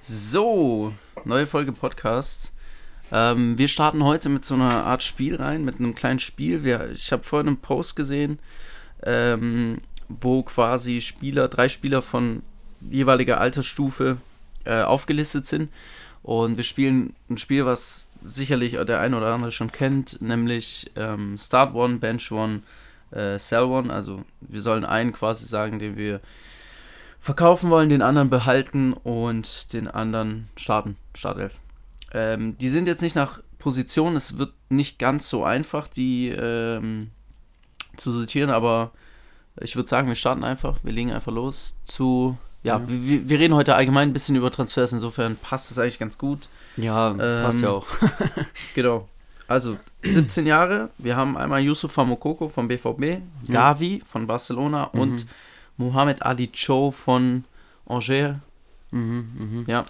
So, neue Folge Podcast. Ähm, wir starten heute mit so einer Art Spiel rein, mit einem kleinen Spiel. Wir, ich habe vorhin einen Post gesehen, ähm, wo quasi Spieler, drei Spieler von jeweiliger Altersstufe äh, aufgelistet sind. Und wir spielen ein Spiel, was sicherlich der eine oder andere schon kennt, nämlich ähm, Start One, Bench One, äh, Sell One. Also wir sollen einen quasi sagen, den wir verkaufen wollen, den anderen behalten und den anderen starten. Startelf. Ähm, die sind jetzt nicht nach Position, es wird nicht ganz so einfach, die ähm, zu sortieren, aber ich würde sagen, wir starten einfach, wir legen einfach los zu. Ja, ja. Wir, wir, reden heute allgemein ein bisschen über Transfers, insofern passt es eigentlich ganz gut. Ja, ähm, passt ja auch. genau. Also 17 Jahre, wir haben einmal Yusuf Mokoko vom BVB, Gavi von Barcelona mhm. Mohamed Ali Cho von Angers. Mhm, mh. Ja,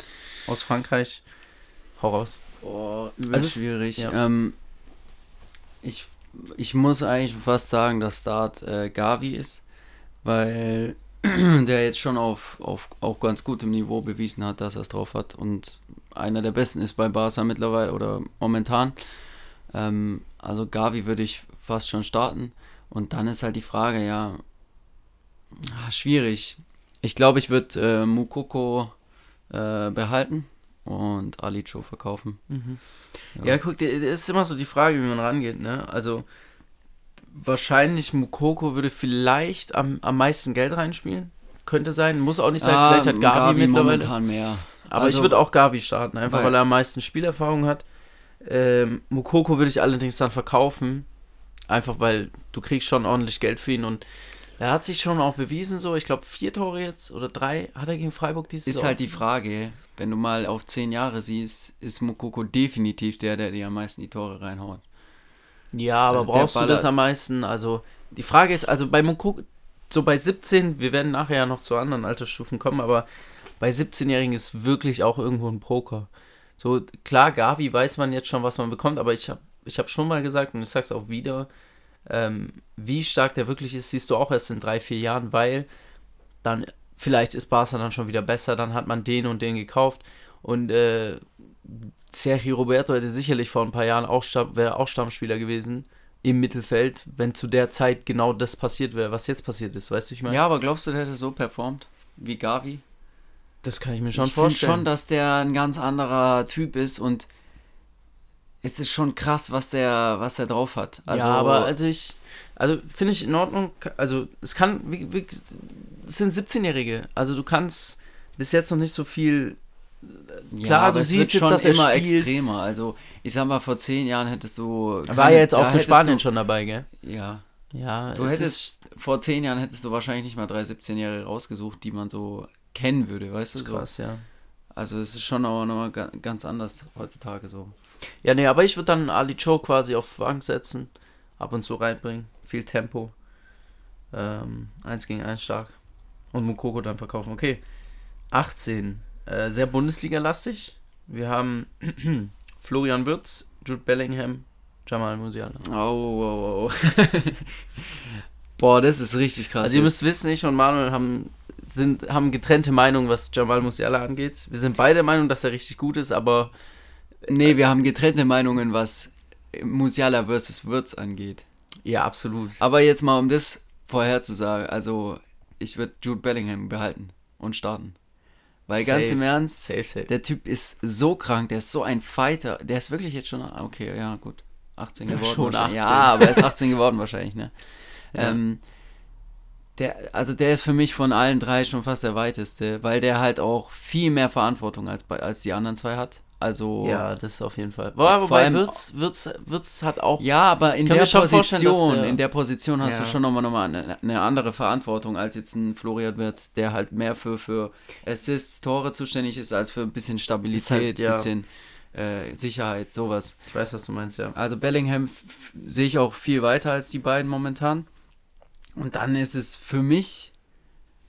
aus Frankreich. Hau raus. Oh, also schwierig. Ja. Ähm, ich, ich muss eigentlich fast sagen, dass Start äh, Gavi ist, weil der jetzt schon auf, auf auch ganz gutem Niveau bewiesen hat, dass er es drauf hat und einer der besten ist bei Barca mittlerweile oder momentan. Ähm, also Gavi würde ich fast schon starten. Und dann ist halt die Frage, ja, ach, schwierig. Ich glaube, ich würde äh, Mukoko äh, behalten und Alicho verkaufen. Mhm. Ja. ja, guck, das ist immer so die Frage, wie man rangeht, ne? Also wahrscheinlich Mukoko würde vielleicht am, am meisten Geld reinspielen. Könnte sein, muss auch nicht sein. Ah, vielleicht hat Gavi, Gavi mittlerweile. momentan mehr. Aber also, ich würde auch Gavi starten, einfach weil, weil, er am meisten Spielerfahrung hat. Ähm, Mukoko würde ich allerdings dann verkaufen. Einfach weil du kriegst schon ordentlich Geld für ihn und er hat sich schon auch bewiesen, so, ich glaube, vier Tore jetzt oder drei hat er gegen Freiburg dieses Ist halt die Frage, wenn du mal auf zehn Jahre siehst, ist Mokoko definitiv der, der dir am meisten die Tore reinhaut. Ja, aber also brauchst du das am meisten? Also, die Frage ist, also bei Mokoko, so bei 17, wir werden nachher ja noch zu anderen Altersstufen kommen, aber bei 17-Jährigen ist wirklich auch irgendwo ein Poker. So, klar, Gavi weiß man jetzt schon, was man bekommt, aber ich habe ich hab schon mal gesagt und ich sag's auch wieder, ähm, wie stark der wirklich ist, siehst du auch erst in drei, vier Jahren, weil dann vielleicht ist Barca dann schon wieder besser, dann hat man den und den gekauft und äh, Sergio Roberto hätte sicherlich vor ein paar Jahren auch, wäre auch Stammspieler gewesen im Mittelfeld, wenn zu der Zeit genau das passiert wäre, was jetzt passiert ist, weißt du, ich meine? Ja, aber glaubst du, der hätte so performt wie Gavi? Das kann ich mir schon ich vorstellen. Ich schon, dass der ein ganz anderer Typ ist und es ist schon krass, was der, was der drauf hat. Also, ja, aber also ich, also finde ich in Ordnung, also es kann, wie, wie, es sind 17-Jährige, also du kannst bis jetzt noch nicht so viel Klar, ja, du siehst jetzt, schon dass er immer spielt. extremer. Also, ich sag mal, vor zehn Jahren hättest du. Keine, War ja jetzt auch für Spanien du, schon dabei, gell? Ja. Ja. Du hättest, vor zehn Jahren hättest du wahrscheinlich nicht mal drei 17-Jährige rausgesucht, die man so kennen würde, weißt du? Krass, so. ja. Also, es ist schon auch nochmal ganz anders heutzutage so. Ja, nee, aber ich würde dann Ali Cho quasi auf Bank setzen, ab und zu reinbringen, viel Tempo. Ähm, 1 gegen 1 stark. Und Mukoko dann verkaufen. Okay. 18. Äh, sehr Bundesliga-lastig. Wir haben Florian Würz, Jude Bellingham, Jamal Musiala. Oh, oh, oh. Boah, das ist richtig krass. Also ihr müsst wissen, ich und Manuel haben, sind, haben getrennte Meinungen, was Jamal Musiala angeht. Wir sind beide der Meinung, dass er richtig gut ist, aber Nee, wir haben getrennte Meinungen, was Musiala versus Würz angeht. Ja, absolut. Aber jetzt mal, um das vorherzusagen, also ich würde Jude Bellingham behalten und starten. Weil safe, ganz im Ernst, safe, safe. der Typ ist so krank, der ist so ein Fighter, der ist wirklich jetzt schon, okay, ja gut, 18 geworden. Schon 18. Ja, aber er ist 18 geworden wahrscheinlich, ne? Ja. Ähm, der, also der ist für mich von allen drei schon fast der weiteste, weil der halt auch viel mehr Verantwortung als, als die anderen zwei hat. Also ja, das ist auf jeden Fall. Wobei, wobei Wirtz, Wirtz, Wirtz hat auch. Ja, aber in der Position, der, in der Position hast ja. du schon nochmal, nochmal eine, eine, andere Verantwortung als jetzt ein Florian Wirtz, der halt mehr für, für Assists, Tore zuständig ist, als für ein bisschen Stabilität, halt, ja. bisschen äh, Sicherheit, sowas. Ich weiß, was du meinst, ja. Also Bellingham sehe ich auch viel weiter als die beiden momentan. Und dann ist es für mich,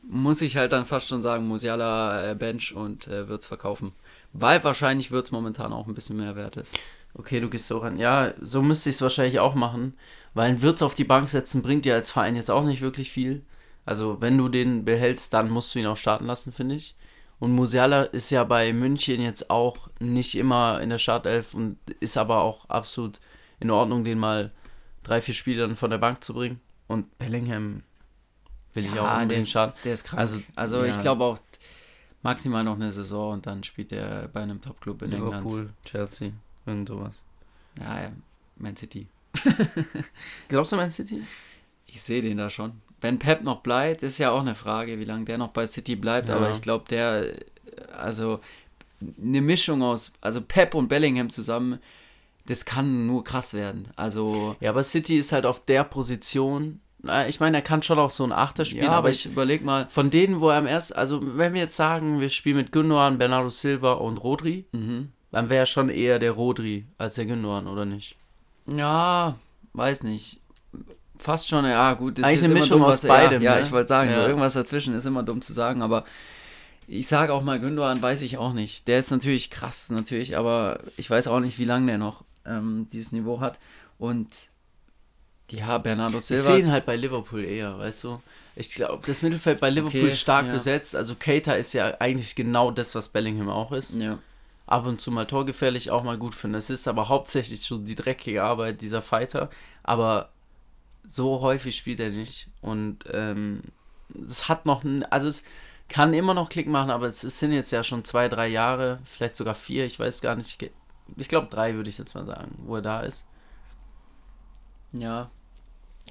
muss ich halt dann fast schon sagen, Musiala, äh, Bench und äh, Wirtz verkaufen. Weil wahrscheinlich wird es momentan auch ein bisschen mehr wert ist. Okay, du gehst so ran. Ja, so müsste ich es wahrscheinlich auch machen. Weil ein Wirtz auf die Bank setzen bringt dir als Verein jetzt auch nicht wirklich viel. Also, wenn du den behältst, dann musst du ihn auch starten lassen, finde ich. Und Musiala ist ja bei München jetzt auch nicht immer in der Startelf und ist aber auch absolut in Ordnung, den mal drei, vier Spiele dann von der Bank zu bringen. Und Bellingham will ich ja, auch unbedingt schaden. Der ist krank. Also, also ja. ich glaube auch maximal noch eine Saison und dann spielt er bei einem Top-Club in Liverpool, England. Liverpool, Chelsea, irgend sowas. Ja, ja, Man City. Glaubst du Man City? Ich sehe den da schon. Wenn Pep noch bleibt, ist ja auch eine Frage, wie lange der noch bei City bleibt, ja. aber ich glaube, der, also eine Mischung aus, also Pep und Bellingham zusammen, das kann nur krass werden. Also. Ja, aber City ist halt auf der Position. Ich meine, er kann schon auch so ein Achter spielen, ja, aber ich, ich überleg mal. Von denen, wo er am ersten, also wenn wir jetzt sagen, wir spielen mit Gündogan, Bernardo Silva und Rodri, mhm. dann wäre er schon eher der Rodri als der Gündogan, oder nicht? Ja, weiß nicht. Fast schon, ja, gut. Das Eigentlich eine Mischung dumm, aus beidem. Ja, ja ne? ich wollte sagen, ja. irgendwas dazwischen ist immer dumm zu sagen, aber ich sage auch mal, Gündogan weiß ich auch nicht. Der ist natürlich krass, natürlich, aber ich weiß auch nicht, wie lange der noch ähm, dieses Niveau hat. Und ja, Bernardo Silva. Wir sehen halt bei Liverpool eher, weißt du? Ich glaube, das Mittelfeld bei Liverpool okay, stark ja. besetzt. Also Keita ist ja eigentlich genau das, was Bellingham auch ist. Ja ab und zu mal torgefährlich auch mal gut finde. Es ist aber hauptsächlich so die dreckige Arbeit dieser Fighter, aber so häufig spielt er nicht und ähm, es hat noch, also es kann immer noch Klick machen, aber es, es sind jetzt ja schon zwei, drei Jahre, vielleicht sogar vier, ich weiß gar nicht, ich glaube drei würde ich jetzt mal sagen, wo er da ist. Ja.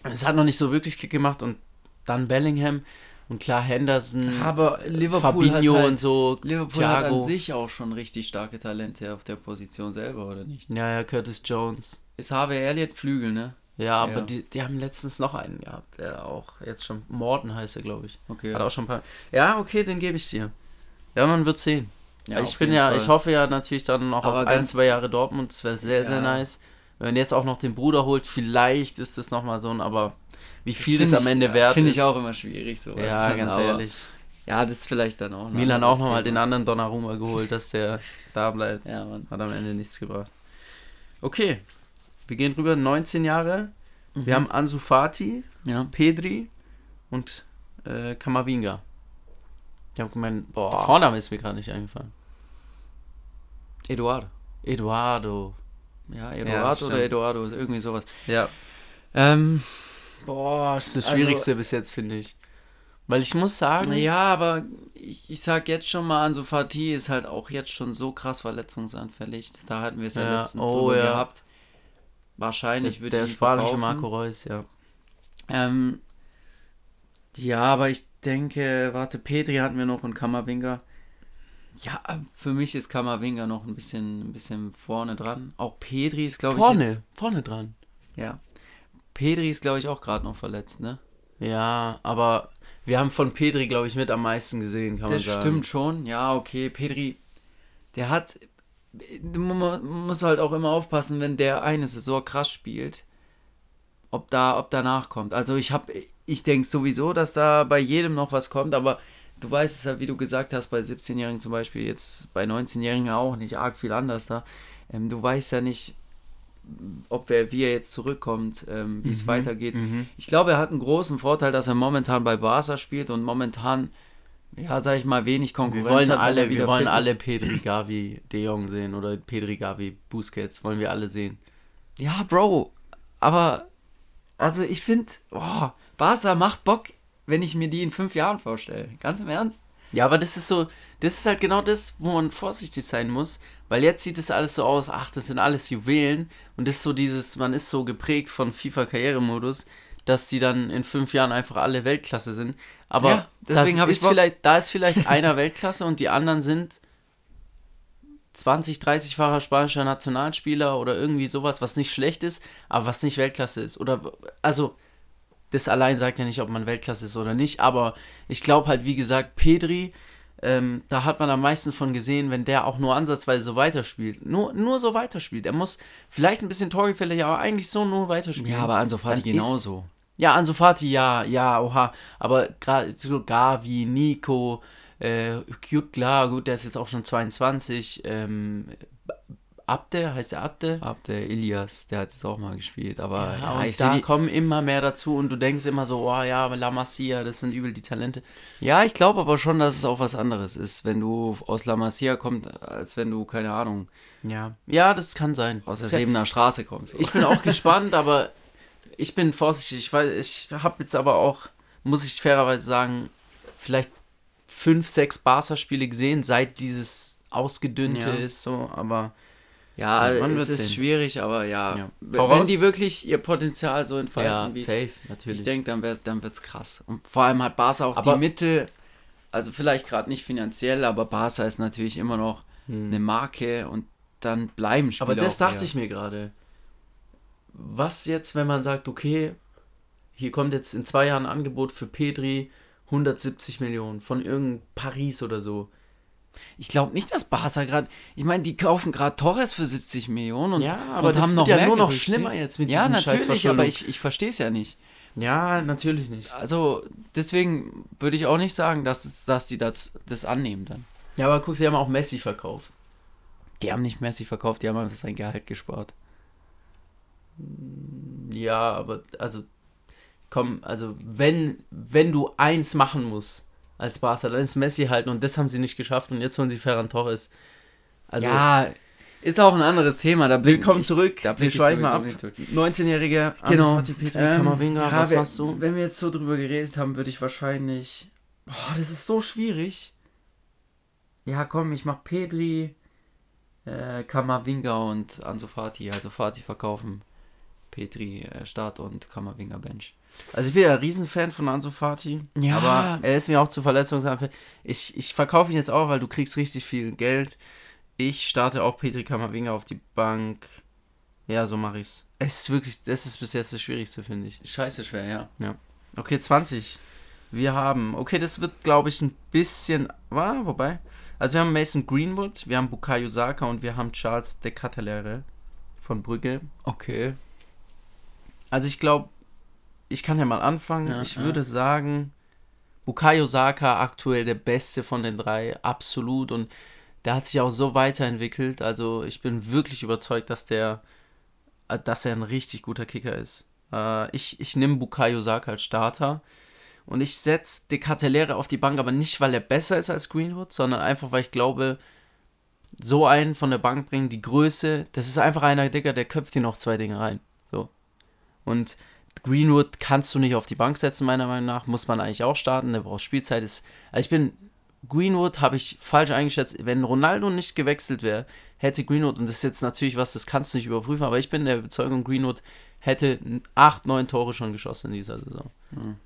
Es hat noch nicht so wirklich Klick gemacht und dann Bellingham, und klar, Henderson, aber Liverpool Fabinho halt, und so. Liverpool Thiago. hat an sich auch schon richtig starke Talente auf der Position selber, oder nicht? Ja, ja, Curtis Jones. Ist Harvey Elliott Flügel, ne? Ja, aber ja. Die, die haben letztens noch einen gehabt, der auch jetzt schon Morton heißt er, glaube ich. Okay. Hat auch schon ein paar. Ja, okay, den gebe ich dir. Ja, man wird sehen. Ja, ich bin ja, Fall. ich hoffe ja natürlich dann noch aber auf ein, zwei Jahre Dortmund. Das wäre sehr, ja. sehr nice. Wenn jetzt auch noch den Bruder holt, vielleicht ist das nochmal so ein, aber wie viel das, das am Ende wert Finde ich auch immer schwierig, sowas. Ja, ganz ehrlich. Ja, das ist vielleicht dann auch. Milan auch nochmal den anderen Donnarumma geholt, dass der da bleibt. Ja, Mann. Hat am Ende nichts gebracht. Okay, wir gehen rüber, 19 Jahre. Mhm. Wir haben Ansu Fati, ja. Pedri und äh, Kamavinga. Ich habe gemeint, boah, Vorname ist mir gerade nicht eingefallen. Eduardo. Eduardo. Ja, Eduardo ja, oder Eduardo, irgendwie sowas. Ja. Ähm, Boah, das ist das also, Schwierigste bis jetzt, finde ich. Weil ich muss sagen. Ja, aber ich, ich sag jetzt schon mal, Ansu Fati ist halt auch jetzt schon so krass verletzungsanfällig. Da hatten wir es ja, ja letztens oh, drüber ja. gehabt. Wahrscheinlich würde ich. Der spanische verkaufen. Marco Reus, ja. Ähm, ja, aber ich denke, warte, Petri hatten wir noch und Kammerwinger. Ja, für mich ist Kammerwinger noch ein bisschen, ein bisschen vorne dran. Auch Petri ist, glaube ich. Vorne, jetzt, vorne dran. Ja. Pedri ist, glaube ich, auch gerade noch verletzt, ne? Ja, aber wir haben von Pedri, glaube ich, mit am meisten gesehen, kann das man sagen. Das stimmt schon. Ja, okay. Pedri, der hat. Man muss halt auch immer aufpassen, wenn der eine so krass spielt, ob da, ob danach kommt. Also ich habe, ich denke sowieso, dass da bei jedem noch was kommt, aber du weißt es halt, wie du gesagt hast, bei 17-Jährigen zum Beispiel, jetzt bei 19-Jährigen auch nicht arg viel anders da. Ähm, du weißt ja nicht, ob er, wie er jetzt zurückkommt, ähm, wie mhm. es weitergeht. Mhm. Ich glaube, er hat einen großen Vorteil, dass er momentan bei Barca spielt und momentan, ja, sag ich mal, wenig Konkurrenz wir wollen hat, alle, Wir wollen alle Pedri, Gavi, De Jong sehen oder Pedri, Gavi, Busquets, wollen wir alle sehen. Ja, Bro, aber, also ich finde, oh, Barca macht Bock, wenn ich mir die in fünf Jahren vorstelle. Ganz im Ernst. Ja, aber das ist so, das ist halt genau das, wo man vorsichtig sein muss, weil jetzt sieht es alles so aus, ach, das sind alles Juwelen und das ist so dieses, man ist so geprägt von FIFA-Karrieremodus, dass die dann in fünf Jahren einfach alle Weltklasse sind. Aber ja, deswegen habe ich vielleicht, da ist vielleicht einer Weltklasse und die anderen sind 20, 30-facher spanischer Nationalspieler oder irgendwie sowas, was nicht schlecht ist, aber was nicht Weltklasse ist. Oder, also, das allein sagt ja nicht, ob man Weltklasse ist oder nicht, aber ich glaube halt, wie gesagt, Pedri ähm, da hat man am meisten von gesehen, wenn der auch nur ansatzweise so weiterspielt. Nur, nur so weiterspielt. Er muss vielleicht ein bisschen torgefällig, aber eigentlich so nur weiterspielen. Ja, aber Ansofati genauso. ja, Ansofati, ja, ja, oha. Aber gerade so Gavi, Nico, äh, klar, gut, der ist jetzt auch schon 22. Ähm, Abde, heißt der Abde? Abde, Ilias, der hat jetzt auch mal gespielt. Aber ja, ja da kommen immer mehr dazu und du denkst immer so, oh ja, La Masia, das sind übel die Talente. Ja, ich glaube aber schon, dass es auch was anderes ist, wenn du aus La Masia kommst, als wenn du, keine Ahnung. Ja, ja das kann sein. Aus der Sebener Straße kommst. Ich bin auch gespannt, aber ich bin vorsichtig. Ich, weiß, ich habe jetzt aber auch, muss ich fairerweise sagen, vielleicht fünf, sechs Barca-Spiele gesehen, seit dieses ausgedünnte ist, so, aber. Ja, es ist sehen. schwierig, aber ja. ja. Wenn die wirklich ihr Potenzial so entfalten, ja, safe, natürlich. Ich denke, dann wird dann wird's krass. Und vor allem hat Barca auch aber die Mittel, also vielleicht gerade nicht finanziell, aber Barca ist natürlich immer noch hm. eine Marke und dann bleiben Spieler. Aber das dachte ich mir gerade. Was jetzt, wenn man sagt, okay, hier kommt jetzt in zwei Jahren ein Angebot für Pedri 170 Millionen von irgendeinem Paris oder so. Ich glaube nicht, dass Barca gerade. Ich meine, die kaufen gerade Torres für 70 Millionen und, ja, aber und das haben wird noch ja nur noch schlimmer jetzt mit ja, diesem natürlich, aber ich, ich verstehe es ja nicht. Ja, natürlich nicht. Also deswegen würde ich auch nicht sagen, dass, dass die das, das annehmen dann. Ja, aber guck, sie haben auch Messi verkauft. Die haben nicht Messi verkauft, die haben einfach sein Gehalt gespart. Ja, aber also komm, also wenn, wenn du eins machen musst als Barca, dann ist Messi halten und das haben sie nicht geschafft und jetzt holen sie Ferran Torres. Also, ja, ist auch ein anderes Thema. Da willkommen zurück. Da wir schweifen mal ab. 19-jährige genau. ähm, Kamavinga, ja, was wir, machst du? Wenn wir jetzt so drüber geredet haben, würde ich wahrscheinlich. Boah, das ist so schwierig. Ja, komm, ich mach Pedri, äh, Kamavinga und Ansu Fati. Also Fati verkaufen, Petri äh, Start und Kamavinga Bench. Also ich bin ja ein Riesenfan von Ansu Fati, ja. aber er ist mir auch zu verletzungsanfällig. Ich, ich verkaufe ihn jetzt auch, weil du kriegst richtig viel Geld. Ich starte auch Petri Kammerwinger auf die Bank. Ja, so mache ich's. Es ist wirklich, das ist bis jetzt das Schwierigste, finde ich. Scheiße schwer, ja. Ja. Okay, 20. Wir haben, okay, das wird, glaube ich, ein bisschen, war, wobei. Also wir haben Mason Greenwood, wir haben Bukayo Saka und wir haben Charles de Catalere von Brügge. Okay. Also ich glaube, ich kann ja mal anfangen. Ja, ich ja. würde sagen, Bukayo Saka aktuell der beste von den drei, absolut. Und der hat sich auch so weiterentwickelt. Also ich bin wirklich überzeugt, dass der, äh, dass er ein richtig guter Kicker ist. Äh, ich ich nehme Bukayo Saka als Starter. Und ich setze De Cartelere auf die Bank, aber nicht, weil er besser ist als Greenwood, sondern einfach, weil ich glaube, so einen von der Bank bringen, die Größe, das ist einfach einer, Digga, der köpft hier noch zwei Dinge rein. So. Und Greenwood kannst du nicht auf die Bank setzen, meiner Meinung nach. Muss man eigentlich auch starten. Der braucht Spielzeit. Ist, also ich bin. Greenwood habe ich falsch eingeschätzt. Wenn Ronaldo nicht gewechselt wäre, hätte Greenwood, und das ist jetzt natürlich was, das kannst du nicht überprüfen, aber ich bin der Überzeugung, Greenwood hätte 8, 9 Tore schon geschossen in dieser Saison. Mhm.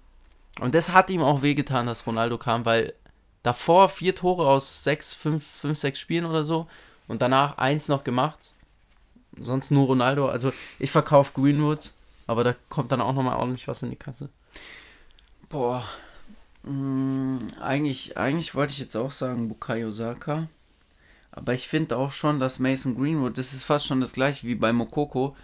Und das hat ihm auch wehgetan, dass Ronaldo kam, weil davor vier Tore aus 6, 5, 5, 6 Spielen oder so und danach eins noch gemacht. Sonst nur Ronaldo. Also ich verkaufe Greenwood aber da kommt dann auch nochmal ordentlich was in die Kasse. Boah. Mh, eigentlich, eigentlich wollte ich jetzt auch sagen Bukayo Saka. Aber ich finde auch schon, dass Mason Greenwood, das ist fast schon das gleiche wie bei Mokoko.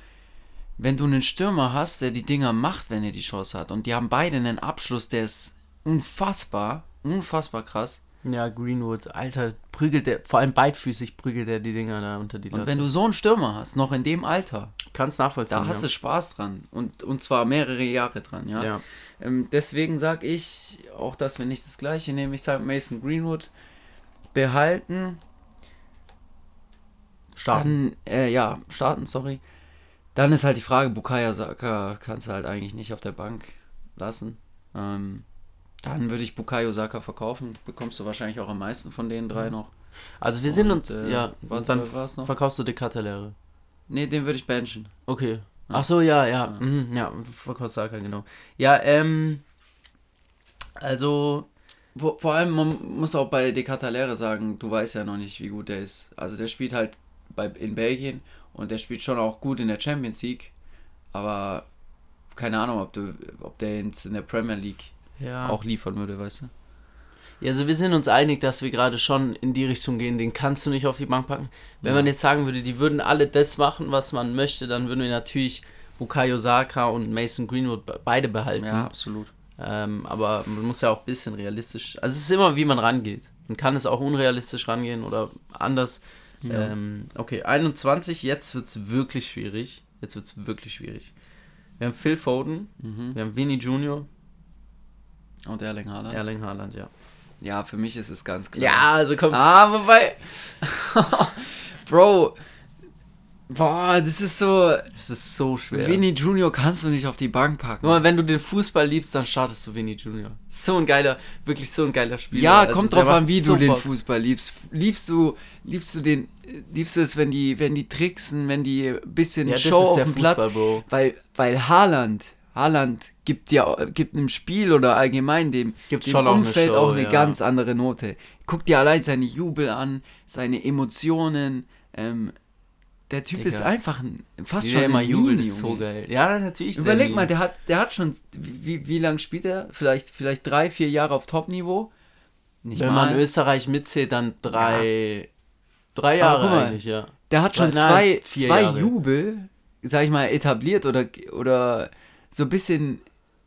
Wenn du einen Stürmer hast, der die Dinger macht, wenn er die Chance hat, und die haben beide einen Abschluss, der ist unfassbar, unfassbar krass, ja, Greenwood, Alter, prügelt der, vor allem beidfüßig prügelt er die Dinger da unter die Latte. Und wenn du so einen Stürmer hast, noch in dem Alter, kannst nachvollziehen. Da hast du Spaß dran und, und zwar mehrere Jahre dran, ja. ja. Ähm, deswegen sage ich auch, dass wir nicht das gleiche nehmen. Ich sage Mason Greenwood behalten. Starten. Dann, äh, ja, starten, sorry. Dann ist halt die Frage, Bukaya Saka kannst du halt eigentlich nicht auf der Bank lassen. Ähm, dann würde ich Bukayo Saka verkaufen. Bekommst du wahrscheinlich auch am meisten von den drei noch. Also wir sind uns, äh, ja, warte, dann noch? verkaufst du die Cartellere. Nee, den würde ich benchen. Okay. Ja. Ach so, ja, ja. Ja, mhm, ja du verkaufst Saka, genau. Ja, ähm, also... Vor, vor allem, man muss auch bei De Catalere sagen, du weißt ja noch nicht, wie gut der ist. Also der spielt halt bei, in Belgien und der spielt schon auch gut in der Champions League. Aber keine Ahnung, ob, du, ob der jetzt in der Premier League ja. auch liefern würde, weißt du? Ja, also wir sind uns einig, dass wir gerade schon in die Richtung gehen, den kannst du nicht auf die Bank packen. Wenn ja. man jetzt sagen würde, die würden alle das machen, was man möchte, dann würden wir natürlich Bukayo Saka und Mason Greenwood beide behalten. Ja, absolut. Ähm, aber man muss ja auch ein bisschen realistisch, also es ist immer, wie man rangeht. Man kann es auch unrealistisch rangehen oder anders. Ja. Ähm, okay, 21, jetzt wird es wirklich schwierig. Jetzt wird es wirklich schwierig. Wir haben Phil Foden, mhm. wir haben Vinny Junior. Und Erling Haaland. Erling Haaland, ja. Ja, für mich ist es ganz klar. Ja, also komm. Ah, wobei. Bro, Boah, das ist so. Das ist so schwer. Vinny Junior kannst du nicht auf die Bank packen. Nur wenn du den Fußball liebst, dann startest du Vinny Junior. So ein geiler, wirklich so ein geiler Spieler. Ja, also kommt drauf an, wie du den Fußball liebst. Liebst du, liebst du den, liebst du es, wenn die, wenn die tricksen, wenn die ein bisschen ja, Show auf dem Platz. Bro. Weil, weil Haaland, Haaland gibt ja, gibt einem Spiel oder allgemein dem, gibt dem schon Umfeld auch eine, Show, auch eine ja. ganz andere Note. Guck dir allein seine Jubel an, seine Emotionen, ähm, der Typ Digga. ist einfach ein, fast wie schon immer jubelt, ist so geil. Ja, natürlich. Überleg mal, der hat, der hat schon, wie, wie lange spielt er? Vielleicht, vielleicht drei, vier Jahre auf Top-Niveau. Wenn mal. man Österreich mitzählt, dann drei, ja. drei Jahre mal, eigentlich, ja. Der hat schon zwei, zwei Jahre. Jubel, sag ich mal, etabliert oder, oder so ein bisschen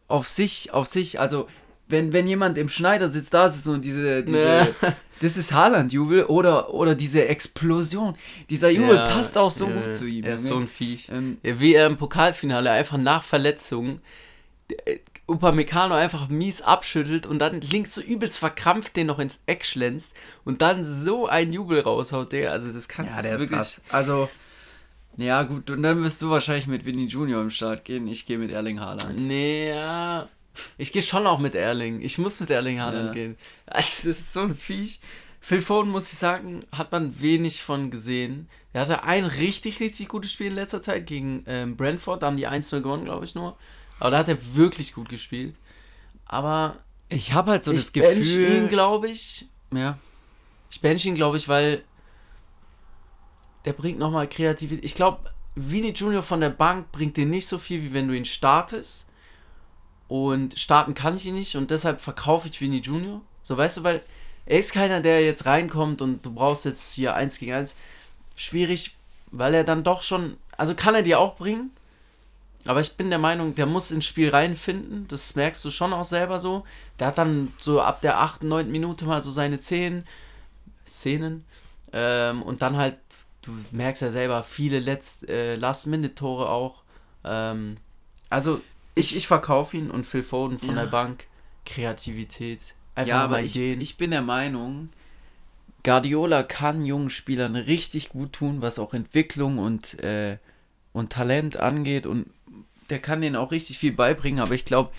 auf sich, auf sich, also wenn, wenn jemand im Schneidersitz da sitzt und diese, diese ja. das ist Haaland-Jubel oder, oder diese Explosion. Dieser Jubel ja, passt auch so ja, gut zu ihm. Er ist so ein Viech. Ähm, Wie er im Pokalfinale einfach nach Verletzung äh, Upamecano einfach mies abschüttelt und dann links so übelst verkrampft den noch ins Eck schlänzt und dann so ein Jubel raushaut, der, also das kannst ja, der du wirklich... Ist krass. Also, ja gut, und dann wirst du wahrscheinlich mit Vinny Junior im Start gehen, ich gehe mit Erling Haaland. Nee, ja... Ich gehe schon auch mit Erling. Ich muss mit Erling Haaland ja. gehen. Also, das ist so ein Viech. Phil Foden, muss ich sagen, hat man wenig von gesehen. Er hatte ein richtig, richtig gutes Spiel in letzter Zeit gegen ähm, Brentford. Da haben die 1-0 gewonnen, glaube ich nur. Aber da hat er wirklich gut gespielt. Aber ich habe halt so das Gefühl. Ich ihn, glaube ich. Ja. Ich bench ihn, glaube ich, weil der bringt nochmal Kreativität. Ich glaube, Vini Junior von der Bank bringt dir nicht so viel, wie wenn du ihn startest. Und starten kann ich ihn nicht und deshalb verkaufe ich Vinny Junior. So, weißt du, weil er ist keiner, der jetzt reinkommt und du brauchst jetzt hier 1 gegen 1. Schwierig, weil er dann doch schon, also kann er dir auch bringen. Aber ich bin der Meinung, der muss ins Spiel reinfinden. Das merkst du schon auch selber so. Der hat dann so ab der 8., 9. Minute mal so seine 10 Szenen. Ähm, und dann halt, du merkst ja selber, viele äh, Last-Minute-Tore auch. Ähm, also ich, ich verkaufe ihn und Phil Foden von ja. der Bank. Kreativität. Einfach ja, aber ich, ich bin der Meinung, Guardiola kann jungen Spielern richtig gut tun, was auch Entwicklung und, äh, und Talent angeht. Und der kann denen auch richtig viel beibringen. Aber ich glaube,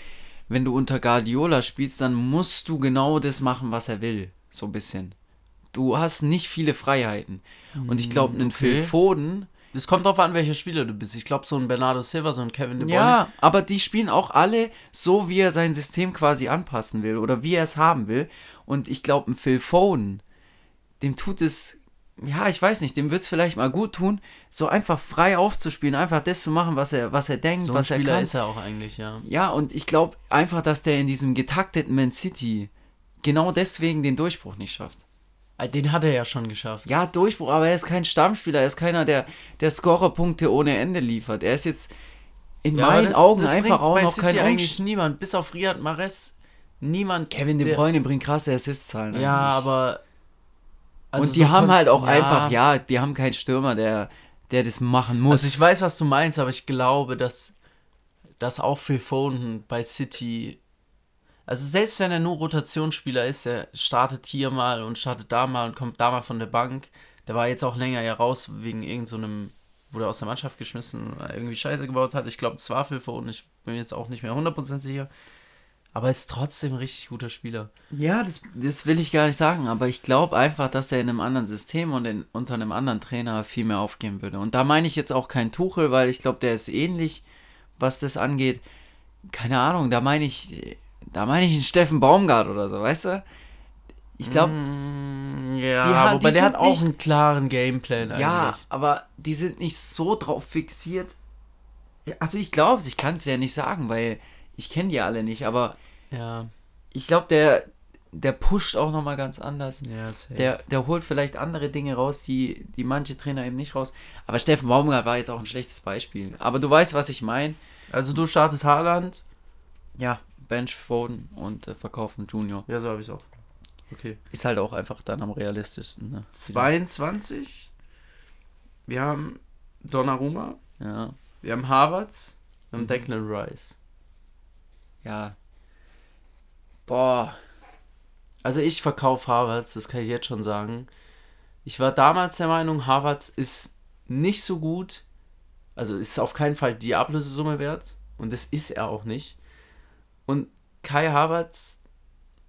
wenn du unter Guardiola spielst, dann musst du genau das machen, was er will. So ein bisschen. Du hast nicht viele Freiheiten. Und ich glaube, einen okay. Phil Foden es kommt drauf an, welcher Spieler du bist. Ich glaube, so ein Bernardo Silva, so ein Kevin De Bruyne. Ja, aber die spielen auch alle so, wie er sein System quasi anpassen will oder wie er es haben will. Und ich glaube, ein Phil Foden, dem tut es, ja, ich weiß nicht, dem wird es vielleicht mal gut tun, so einfach frei aufzuspielen, einfach das zu machen, was er, was er denkt, so was er kann. ist er auch eigentlich, ja. Ja, und ich glaube einfach, dass der in diesem getakteten Man City genau deswegen den Durchbruch nicht schafft. Ah, den hat er ja schon geschafft. Ja, Durchbruch, aber er ist kein Stammspieler, er ist keiner, der, der Scorerpunkte ohne Ende liefert. Er ist jetzt in ja, meinen das, Augen das einfach auch noch kein eigentlich niemand, bis auf Riyad Mahrez, niemand. Kevin De Bruyne bringt krasse Assist-Zahlen. Ja, aber. Also und die so haben halt auch ja. einfach, ja, die haben keinen Stürmer, der, der das machen muss. Also ich weiß, was du meinst, aber ich glaube, dass, dass auch Phil Foden bei City also selbst wenn er nur Rotationsspieler ist, er startet hier mal und startet da mal und kommt da mal von der Bank. Der war jetzt auch länger ja raus wegen irgendeinem, so wurde aus der Mannschaft geschmissen, irgendwie Scheiße gebaut hat. Ich glaube, es war Phil und ich bin jetzt auch nicht mehr 100% sicher. Aber er ist trotzdem ein richtig guter Spieler. Ja, das, das will ich gar nicht sagen, aber ich glaube einfach, dass er in einem anderen System und in, unter einem anderen Trainer viel mehr aufgehen würde. Und da meine ich jetzt auch keinen Tuchel, weil ich glaube, der ist ähnlich, was das angeht. Keine Ahnung, da meine ich da meine ich einen Steffen Baumgart oder so, weißt du? Ich glaube. Mm, ja, die, wobei die der hat auch nicht, einen klaren Gameplan eigentlich. Ja, aber die sind nicht so drauf fixiert. Also ich glaube es, ich kann es ja nicht sagen, weil ich kenne die alle nicht, aber ja. ich glaube, der, der pusht auch nochmal ganz anders. Ja, safe. der, der holt vielleicht andere Dinge raus, die, die manche Trainer eben nicht raus. Aber Steffen Baumgart war jetzt auch ein schlechtes Beispiel. Aber du weißt, was ich meine. Also du startest Haaland. Ja, Bench Foden und äh, verkaufen Junior. Ja, so habe ich es auch. Okay. Ist halt auch einfach dann am realistischsten. Ne? 22? wir haben Donnarumma. Ja. Wir haben Harvards. Wir haben Mhm. Declan Rice. Ja. Boah. Also ich verkaufe Harvards, das kann ich jetzt schon sagen. Ich war damals der Meinung, Harvards ist nicht so gut. Also ist auf keinen Fall die Ablösesumme wert. Und das ist er auch nicht. Und Kai Havertz,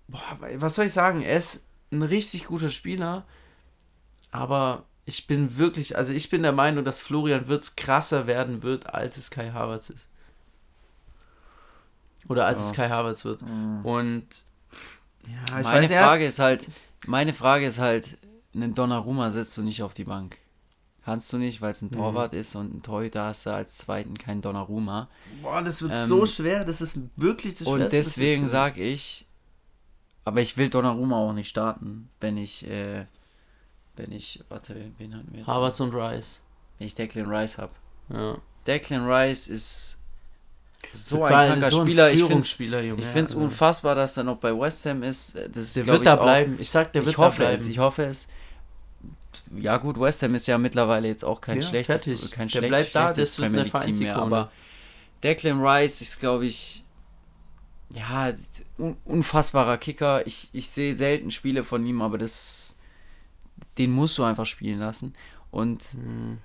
boah, was soll ich sagen? Er ist ein richtig guter Spieler. Aber ich bin wirklich, also ich bin der Meinung, dass Florian Wirtz krasser werden wird, als es Kai Havertz ist. Oder als Ja. es Kai Havertz wird. Und ja, ich meine weiß, Frage ist halt, meine Frage ist halt, einen Donnarumma setzt du nicht auf die Bank. Kannst du nicht, weil es ein Mhm. Torwart ist und ein Torhüter hast du als zweiten kein Donnarumma. Boah, das wird Ähm, so schwer. Das ist wirklich das Und Schwerste. bis deswegen sage ich, aber ich will Donnarumma auch nicht starten, wenn ich, äh, wenn ich, warte, wen hatten wir jetzt? Havertz und Rice. Wenn ich Declan Rice habe. Ja. Declan Rice ist so ein kranker so ein Spieler. Ich finde es unfassbar, dass er noch bei West Ham ist. Das Der glaub wird da ich, auch- bleiben. Ich sag, der wird ich hoffe da bleiben. es, ich hoffe es. Ja gut, West Ham ist ja mittlerweile jetzt auch kein Ja, schlechtes, fertig. kein Der schlecht, bleibt da, schlechtes wird Premier League Team mehr, aber Declan Rice ist, glaube ich, ja, un unfassbarer Kicker. Ich, ich sehe selten Spiele von ihm, aber das, den musst du einfach spielen lassen. Und, Hm.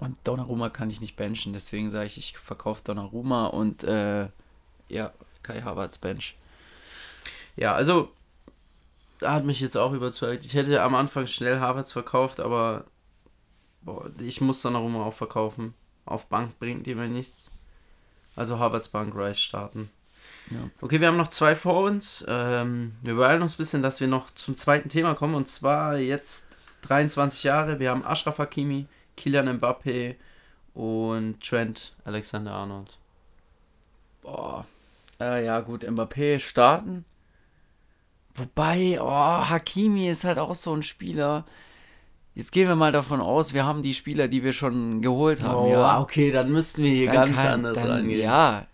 und Donnarumma kann ich nicht benchen, deswegen sage ich, ich verkaufe Donnarumma und äh, ja, Kai Havertz bench. Ja, also da hat mich jetzt auch überzeugt. Ich hätte am Anfang schnell Havertz verkauft, aber boah, ich muss dann auch immer auch verkaufen. Auf Bank bringt die mir nichts. Also Havertz Bank Rice starten. Ja. Okay, wir haben noch zwei vor uns. Ähm, wir beeilen uns ein bisschen, dass wir noch zum zweiten Thema kommen. Und zwar jetzt 23 Jahre. Wir haben Ashraf Hakimi, Kylian Mbappé und Trent Alexander-Arnold. Boah. Äh, ja, gut, Mbappé starten. Wobei, oh, Hakimi ist halt auch so ein Spieler. Jetzt gehen wir mal davon aus, wir haben die Spieler, die wir schon geholt haben. ja. Oh, okay, dann müssten wir hier Dann ganz kann- anders dann, rangehen. Ja.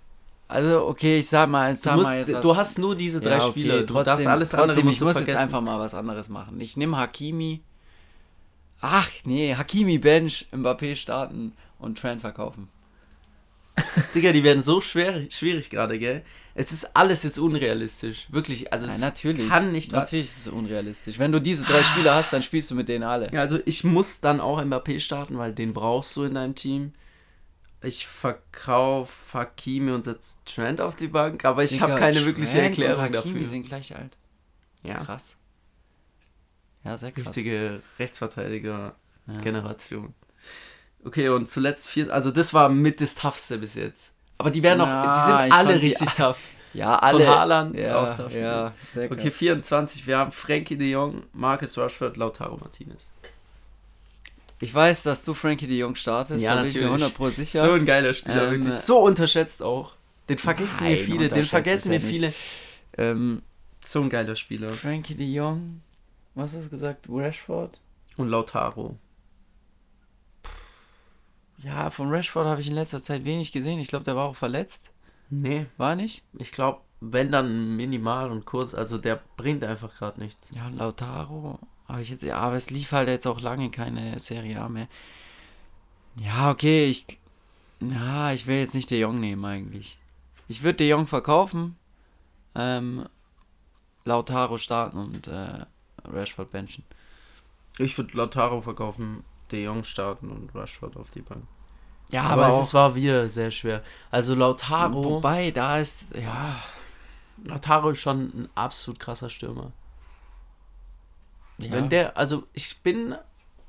Also, okay, ich sag mal, ich Du, sag musst, mal jetzt was. du hast nur diese drei Ja, okay, Spieler. Du trotzdem, darfst alles andere trotzdem, musst ich du muss vergessen. jetzt einfach mal was anderes machen. Ich nehme Hakimi. Ach, nee, Hakimi Bench, Mbappé starten und Trent verkaufen. Digga, die werden so schwer, schwierig gerade, gell? Es ist alles jetzt unrealistisch. Wirklich, also Ja, es natürlich. kann nicht Natürlich ist es unrealistisch. Wenn du diese drei Spieler hast, dann spielst du mit denen alle. Ja, also ich muss dann auch Mbappé starten, weil den brauchst du in deinem Team. Ich verkaufe Hakimi und setze Trent auf die Bank, aber ich habe keine wirkliche Trent und Erklärung Hakimi dafür. sind gleich alt. Ja, Krass. Ja, sehr krass. richtige Rechtsverteidiger-Generation. Ja. Okay, und zuletzt vier, also das war mit das Toughste bis jetzt. Aber die werden auch, Ja, die sind alle die richtig a- tough. Ja, alle. Von Haaland ja, auch tough. Ja, sehr Okay, krass. 24, wir haben Frankie de Jong, Marcus Rashford, Lautaro Martinez. Ich weiß, dass du Frankie de Jong startest, Ja, da bin ich mir natürlich. 100% sicher. So ein geiler Spieler, Ähm, wirklich. So unterschätzt auch. Den vergessen wir Nein, viele, den vergessen wir viele. ähm, So ein geiler Spieler. Frankie de Jong, was hast du gesagt? Rashford? Und Lautaro. Ja, von Rashford habe ich in letzter Zeit wenig gesehen. Ich glaube, der war auch verletzt. Nee, War nicht? ich glaube, wenn dann minimal und kurz, also der bringt einfach gerade nichts. Ja, Lautaro. Aber ich jetzt, ja, aber es lief halt jetzt auch lange keine Serie A mehr. Ja, okay, ich. Ja, ich will jetzt nicht De Jong nehmen eigentlich. Ich würde De Jong verkaufen. Ähm, Lautaro starten und äh, Rashford benchen. Ich würde Lautaro verkaufen, De Jong starten und Rashford auf die Bank. Ja, Aber, es ist- war wieder sehr schwer. Also Lautaro, Wobei, da ist. Ja. Lautaro ist schon ein absolut krasser Stürmer. ja. Wenn der, also ich bin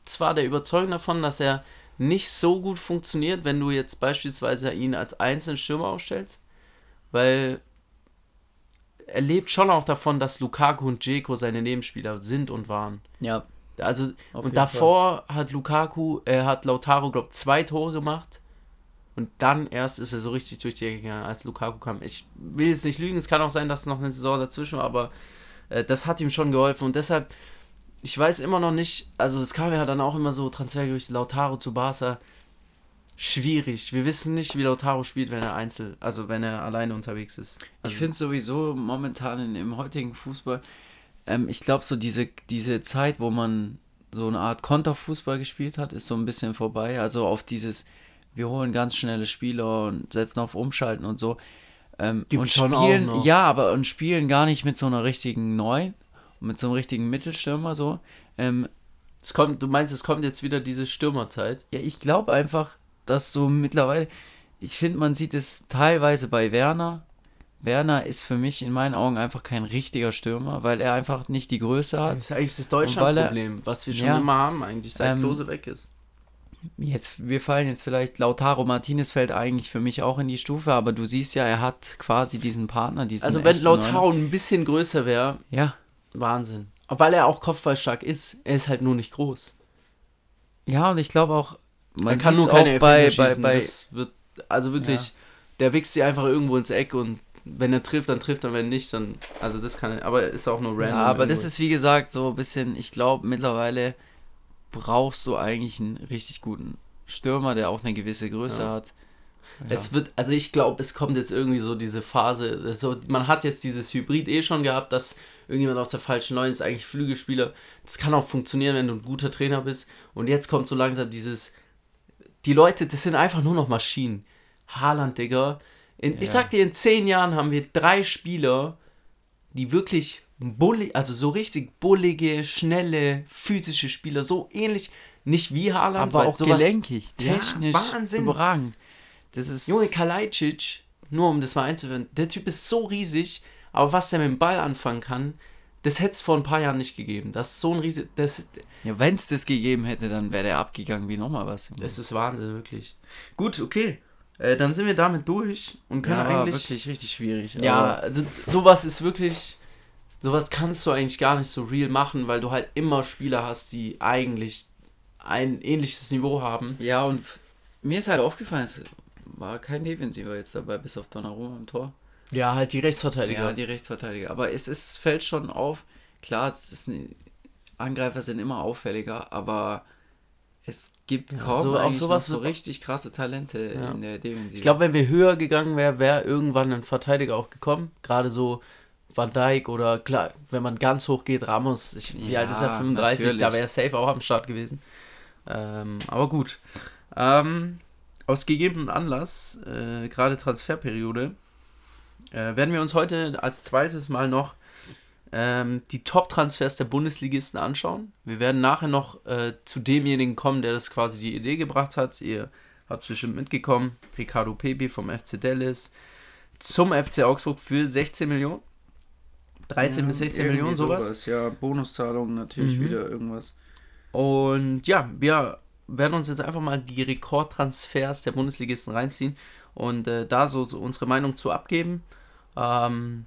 zwar der Überzeugung davon, dass er nicht so gut funktioniert, wenn du jetzt beispielsweise ihn als einzelnen Stürmer aufstellst, weil er lebt schon auch davon, dass Lukaku und Dzeko seine Nebenspieler sind und waren. ja. Also Auf und davor hat Lukaku, er hat Lautaro glaube zwei Tore gemacht und dann erst ist er so richtig durch die Ecke gegangen, als Lukaku kam. Ich will jetzt nicht lügen, es kann auch sein, dass noch eine Saison dazwischen war, aber äh, das hat ihm schon geholfen und deshalb ich weiß immer noch nicht, also es kam ja dann auch immer so Transfergerüchte Lautaro zu Barca. Schwierig. Wir wissen nicht, wie Lautaro spielt, wenn er einzel, also wenn er alleine unterwegs ist. Also, Ich finde sowieso momentan in, im heutigen Fußball, ähm, ich glaube so diese, diese Zeit, wo man so eine Art Konterfußball gespielt hat, ist so ein bisschen vorbei. Also auf dieses, wir holen ganz schnelle Spieler und setzen auf Umschalten und so. Ähm, und spielen, ja, aber und spielen gar nicht mit so einer richtigen Neun, mit so einem richtigen Mittelstürmer so. Ähm, es kommt, du meinst, es kommt jetzt wieder diese Stürmerzeit? Ja, ich glaube einfach, dass du mittlerweile, ich finde, man sieht es teilweise bei Werner. Werner ist für mich in meinen Augen einfach kein richtiger Stürmer, weil er einfach nicht die Größe hat. Das ist eigentlich das Deutschland-Problem, was wir schon ja, immer haben, eigentlich, seit ähm, Klose weg ist. Jetzt, wir fallen jetzt vielleicht, Lautaro Martinez fällt eigentlich für mich auch in die Stufe, aber du siehst ja, er hat quasi diesen Partner, diesen Also wenn Lautaro Neuen. ein bisschen größer wäre, ja. Wahnsinn. Weil er auch kopfballstark ist, er ist halt nur nicht groß. Ja, und ich glaube auch, man kann nur keine auch bei, bei, bei, das wird, also wirklich, ja. der wächst sie einfach irgendwo ins Eck und wenn er trifft, dann trifft er, wenn nicht, dann, also das kann, aber ist auch nur random. Ja, aber irgendwo. das ist wie gesagt so ein bisschen, ich glaube mittlerweile brauchst du eigentlich einen richtig guten Stürmer, der auch eine gewisse Größe ja. hat. Ja. Es wird, also ich glaube, es kommt jetzt irgendwie so diese Phase, so, man hat jetzt dieses Hybrid eh schon gehabt, dass irgendjemand auf der falschen Neun ist, eigentlich Flügelspieler. Das kann auch funktionieren, wenn du ein guter Trainer bist. Und jetzt kommt so langsam dieses, die Leute, das sind einfach nur noch Maschinen. Haaland, Digga. In, ja. Ich sag dir, in zehn Jahren haben wir drei Spieler, die wirklich bullig, also so richtig bullige, schnelle, physische Spieler, so ähnlich, nicht wie Haaland, aber auch sowas, gelenkig, technisch, ja, Wahnsinn. überragend. Das ist Junge Kalajdzic, nur um das mal einzuführen, der Typ ist so riesig, aber was der mit dem Ball anfangen kann, das hätte es vor ein paar Jahren nicht gegeben. Das ist so ein riesig. Das, ja, wenn es das gegeben hätte, dann wäre der abgegangen wie nochmal was. Das ist Wahnsinn, wirklich. Gut, okay. Äh, dann sind wir damit durch und können ja, eigentlich. wirklich richtig schwierig. Ja, also sowas ist wirklich sowas kannst du eigentlich gar nicht so real machen, weil du halt immer Spieler hast, die eigentlich ein ähnliches Niveau haben. Ja, und mir ist halt aufgefallen, es war kein Defensiver jetzt dabei, bis auf Donnarumma im Tor. Ja, halt die Rechtsverteidiger. Ja, die Rechtsverteidiger. Aber es ist, fällt schon auf, klar, es ist eine, Angreifer sind immer auffälliger, aber es gibt ja, kaum so, auch sowas so richtig krasse Talente ja. in der Defensive. Ich glaube, wenn wir höher gegangen wären, wäre irgendwann ein Verteidiger auch gekommen. Gerade so Van Dijk oder klar, wenn man ganz hoch geht, Ramos, ich, wie ja, alt ist er? 35, natürlich. da wäre er safe auch am Start gewesen. Ähm, aber gut. Ähm, aus gegebenem Anlass, äh, gerade Transferperiode, äh, werden wir uns heute als zweites Mal noch ähm, die Top-Transfers der Bundesligisten anschauen. Wir werden nachher noch äh, zu demjenigen kommen, der das quasi die Idee gebracht hat. Ihr habt es bestimmt mitgekommen. Ricardo Pepe vom FC Dallas zum FC Augsburg für 16 Millionen. 13 ja, bis 16 Millionen, sowas. sowas. Ja, Bonuszahlungen natürlich mhm. wieder irgendwas. Und ja, wir werden uns jetzt einfach mal die Rekordtransfers der Bundesligisten reinziehen und äh, da so, so, unsere Meinung zu abgeben. Ähm,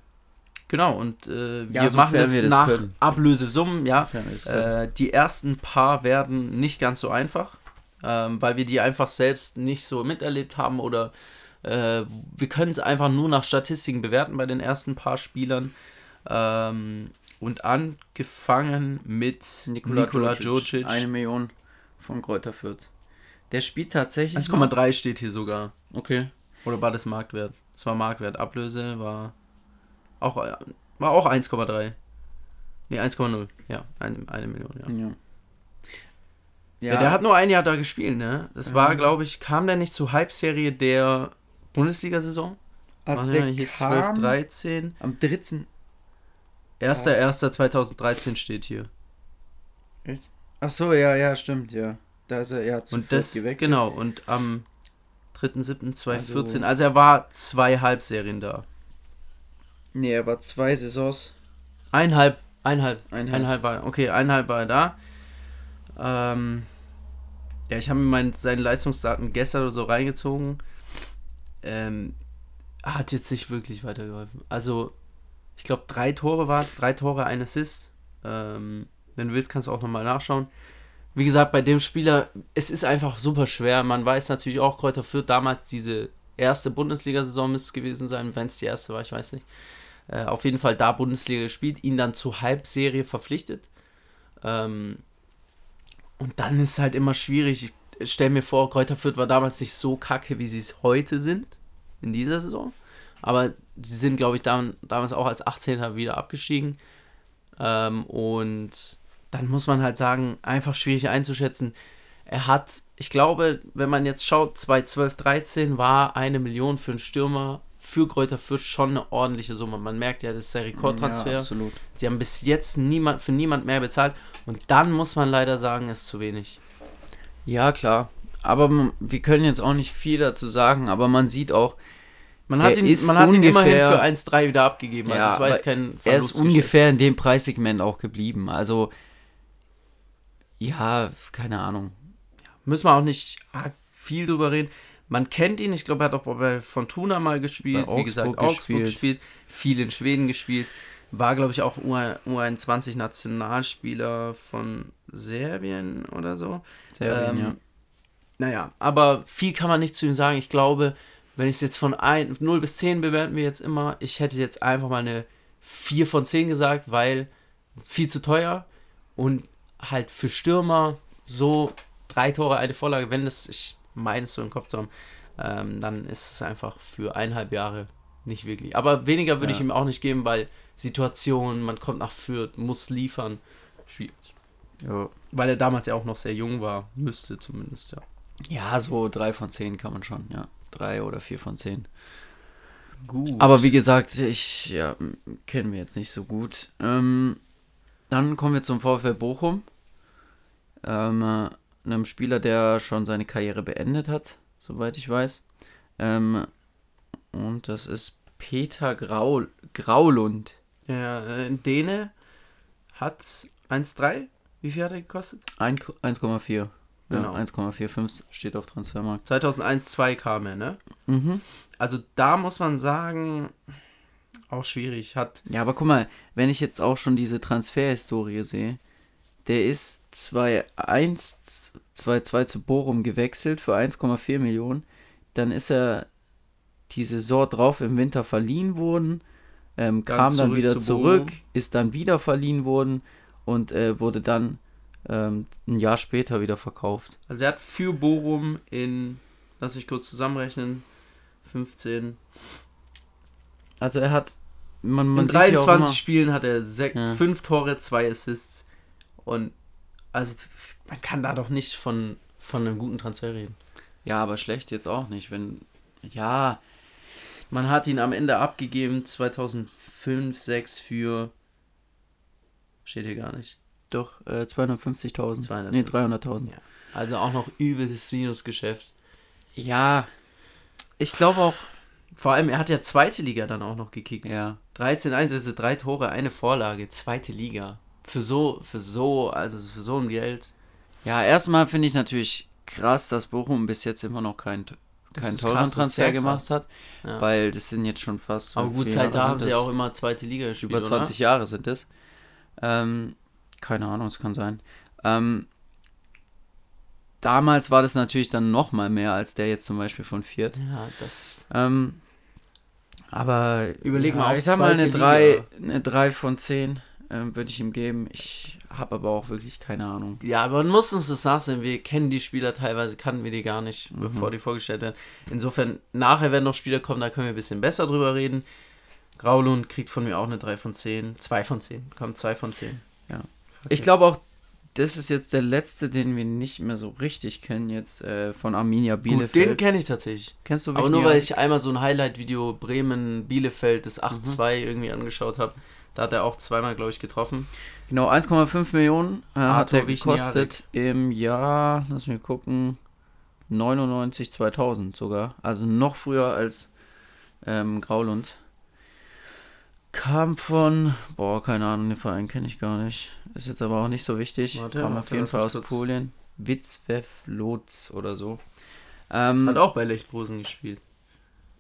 genau, und äh, ja, wir machen das, wir das nach können. Ablösesummen. Ja, äh, die ersten paar werden nicht ganz so einfach, ähm, weil wir die einfach selbst nicht so miterlebt haben oder äh, wir können es einfach nur nach Statistiken bewerten bei den ersten paar Spielern. Ähm, und angefangen mit Nikola, Nikola Djurdjic. Eine Million von Kräuter Fürth. Der spielt tatsächlich. 1,3 steht hier sogar. Okay. Oder war das Marktwert? Das war Marktwert. Ablöse war auch, war auch 1,3. Ne, 1,0. Ja, eine, eine Million, ja. ja. Ja. ja. der hat nur ein Jahr da gespielt, ne? Das war, glaube ich, kam der nicht zur Halbserie der Bundesliga-Saison? Also der hier 12, 13. Am 3. 1.1.2013 steht hier. Echt? Ach so, ja, ja, stimmt, ja. Da ist er ja zu und das, gewechselt. Genau, und am 3.7.2014, also, also er war zwei Halbserien da. Nee, er war zwei Saisons. Einhalb, einhalb, einhalb, einhalb war, okay, einhalb war er da. Ähm, ja, ich habe mir mein, seine Leistungsdaten gestern oder so reingezogen. Ähm, hat jetzt nicht wirklich weitergeholfen. Also, ich glaube, drei Tore war es, drei Tore, ein Assist. Ähm, wenn du willst, kannst du auch nochmal nachschauen. Wie gesagt, bei dem Spieler, es ist einfach super schwer. Man weiß natürlich auch, Kräuter Fürth damals diese erste Bundesliga-Saison müsste es gewesen sein, wenn es die erste war, ich weiß nicht. Äh, auf jeden Fall da Bundesliga gespielt, ihn dann zur Halbserie verpflichtet. Ähm, und dann ist es halt immer schwierig. Ich stelle mir vor, Kräuter Fürth war damals nicht so kacke, wie sie es heute sind in dieser Saison. Aber sie sind, glaube ich, dam damals auch als 18er wieder abgestiegen. Ähm, und dann muss man halt sagen, einfach schwierig einzuschätzen. Er hat, ich glaube, wenn man jetzt schaut, 2012, 13 war eine Million für einen Stürmer für Kräuter Fürth schon eine ordentliche Summe. Man merkt ja, das ist der Rekordtransfer. Ja, absolut. Sie haben bis jetzt niemand, für niemand mehr bezahlt. Und dann muss man leider sagen, ist zu wenig. Ja, klar. Aber wir können jetzt auch nicht viel dazu sagen, aber man sieht auch, man hat, ihn, man hat ihn immerhin für 1,3 wieder abgegeben. Also ja, war jetzt kein er ist ungefähr in dem Preissegment auch geblieben. Also, ja, keine Ahnung. Müssen wir auch nicht viel drüber reden. Man kennt ihn, ich glaube, er hat auch bei Fortuna mal gespielt, wie gesagt, Augsburg gespielt. gespielt, viel in Schweden gespielt. War, glaube ich, auch U21-Nationalspieler von Serbien oder so. Serbien, ähm, ja. Naja, aber viel kann man nicht zu ihm sagen. Ich glaube, wenn ich es jetzt von 1, 0 bis 10 bewerten wir jetzt immer, ich hätte jetzt einfach mal eine 4 von 10 gesagt, weil viel zu teuer und halt für Stürmer so drei Tore, eine Vorlage, wenn das, ich meine es so im Kopf zu haben, ähm, dann ist es einfach für eineinhalb Jahre nicht wirklich. Aber weniger würde ja. ich ihm auch nicht geben, weil Situation, man kommt nach Fürth, muss liefern, schwierig. Ja. Weil er damals ja auch noch sehr jung war, müsste zumindest, ja. Ja, so drei von zehn kann man schon, ja drei oder vier von zehn. Gut. Aber wie gesagt, ich ja, kennen wir jetzt nicht so gut. Ähm, dann kommen wir zum VfL Bochum. Ähm, äh, einem Spieler, der schon seine Karriere beendet hat, soweit ich weiß. Ähm, und das ist Peter Grau Graulund. Ja, äh, Däne hat 1,3. Wie viel hat er gekostet? 1,4. Genau. Ja, 1,45 steht auf Transfermarkt. 2001, 2 kam er, ne? Mhm. Also da muss man sagen, auch schwierig. Hat ja, aber guck mal, wenn ich jetzt auch schon diese Transferhistorie sehe, der ist 2-1, 2-2 zu Bochum gewechselt für 1,4 Millionen. Dann ist er die Saison drauf im Winter verliehen worden, ähm, kam dann wieder zu zurück, ist dann wieder verliehen worden und äh, wurde dann ähm, ein Jahr später wieder verkauft. Also er hat für Bochum in, lass mich kurz zusammenrechnen, 15. Also er hat, man, man in 23 Spielen hat er 5 ja. Tore, 2 Assists und also man kann da doch nicht von, von einem guten Transfer reden. Ja, aber schlecht jetzt auch nicht, wenn, ja, man hat ihn am Ende abgegeben 2005, 6 für, steht hier gar nicht. Doch, äh, 250.000. Nee, 300.000. Ja. Also auch noch übles Minusgeschäft. Ja, ich glaube auch. Vor allem, er hat ja zweite Liga dann auch noch gekickt. Ja. 13 Einsätze, drei Tore, eine Vorlage, zweite Liga. Für so, für so, also für so ein Geld. Ja, erstmal finde ich natürlich krass, dass Bochum bis jetzt immer noch keinen kein teuren Transfer gemacht hat. Ja. Weil das sind jetzt schon fast. So Aber gut, seit da haben sie auch immer zweite Liga gespielt. Über 20 oder? Jahre sind es. Ähm, keine Ahnung, es kann sein. Ähm, damals war das natürlich dann noch mal mehr als der jetzt zum Beispiel von Viert. Ja, das. Ähm, aber überleg ja, mal, ich sag mal eine 3, eine 3 von 10 ähm, würde ich ihm geben. Ich habe aber auch wirklich keine Ahnung. Ja, aber man muss uns das nachsehen. Wir kennen die Spieler teilweise, kannten wir die gar nicht, mhm. bevor die vorgestellt werden. Insofern, nachher werden noch Spieler kommen, da können wir ein bisschen besser drüber reden. Graulund kriegt von mir auch eine 3 von 10. 2 von 10. Kommt 2 von 10. Ja. Okay. Ich glaube auch, das ist jetzt der letzte, den wir nicht mehr so richtig kennen, jetzt äh, von Arminia Bielefeld. Gut, den kenne ich tatsächlich. Kennst du Aber nur weil ich einmal so ein Highlight-Video Bremen-Bielefeld, das 8-2 mhm. irgendwie angeschaut habe. Da hat er auch zweimal, glaube ich, getroffen. Genau, 1,5 Millionen äh, hat er gekostet im Jahr, lass mich gucken, 99, 2000 sogar. Also noch früher als ähm, Graulund. Kam von, boah, keine Ahnung, den Verein kenne ich gar nicht. Ist jetzt aber auch nicht so wichtig. Warte, Kam auf jeden Fall aus Polen. Witzwew Lotz oder so. Ähm, Hat auch bei Lechtbrusen gespielt.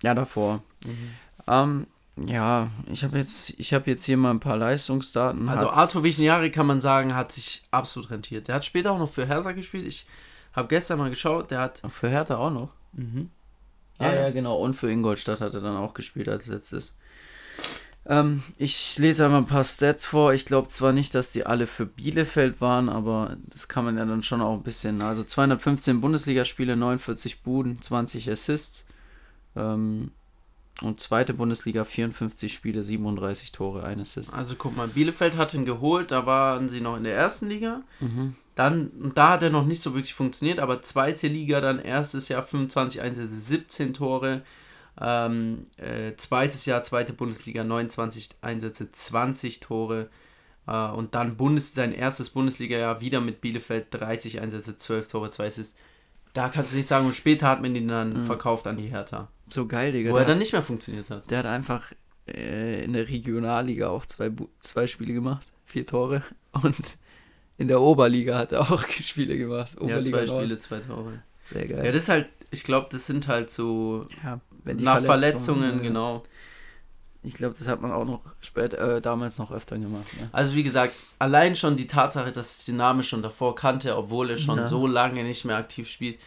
Ja, davor. Mhm. Ähm, ja, ich habe jetzt, ich jetzt hier mal ein paar Leistungsdaten. Also Arthur Vignari kann man sagen, hat sich absolut rentiert. Der hat später auch noch für Hertha gespielt. Ich habe gestern mal geschaut, der hat. Für Hertha auch noch? Mhm. Ja, ja, ja, genau. Und für Ingolstadt hat er dann auch gespielt als letztes. Ähm, ich lese einmal ein paar Stats vor. Ich glaube zwar nicht, dass die alle für Bielefeld waren, aber das kann man ja dann schon auch ein bisschen. Also 215 Bundesligaspiele, 49 Buden, 20 Assists. Ähm, Und zweite Bundesliga 54 Spiele, 37 Tore, ein Assist. Also guck mal, Bielefeld hat ihn geholt, da waren sie noch in der ersten Liga. Mhm. Dann, da hat er noch nicht so wirklich funktioniert, aber zweite Liga, dann erstes Jahr 25 Einsätze, 17 Tore. Ähm, äh, zweites Jahr, zweite Bundesliga, 29 Einsätze, 20 Tore. Äh, und dann Bundes, sein erstes Bundesliga-Jahr wieder mit Bielefeld, 30 Einsätze, 12 Tore, 2 Assists. Da kannst du nicht sagen, und später hat man ihn dann mhm. verkauft an die Hertha. So geil, Digga. Wo er dann nicht mehr funktioniert hat. Der hat einfach äh, in der Regionalliga auch zwei, zwei Spiele gemacht, vier Tore. Und in der Oberliga hat er auch Spiele gemacht. Oberliga ja, zwei Nord. Spiele, zwei Tore. Sehr geil. Ja, das ist halt, ich glaube, das sind halt so ja, nach Verletzungen, genau. Ich glaube, das hat man auch noch später, äh, damals noch öfter gemacht. Ne? Also wie gesagt, allein schon die Tatsache, dass ich den Namen schon davor kannte, obwohl er schon ja. so lange nicht mehr aktiv spielt,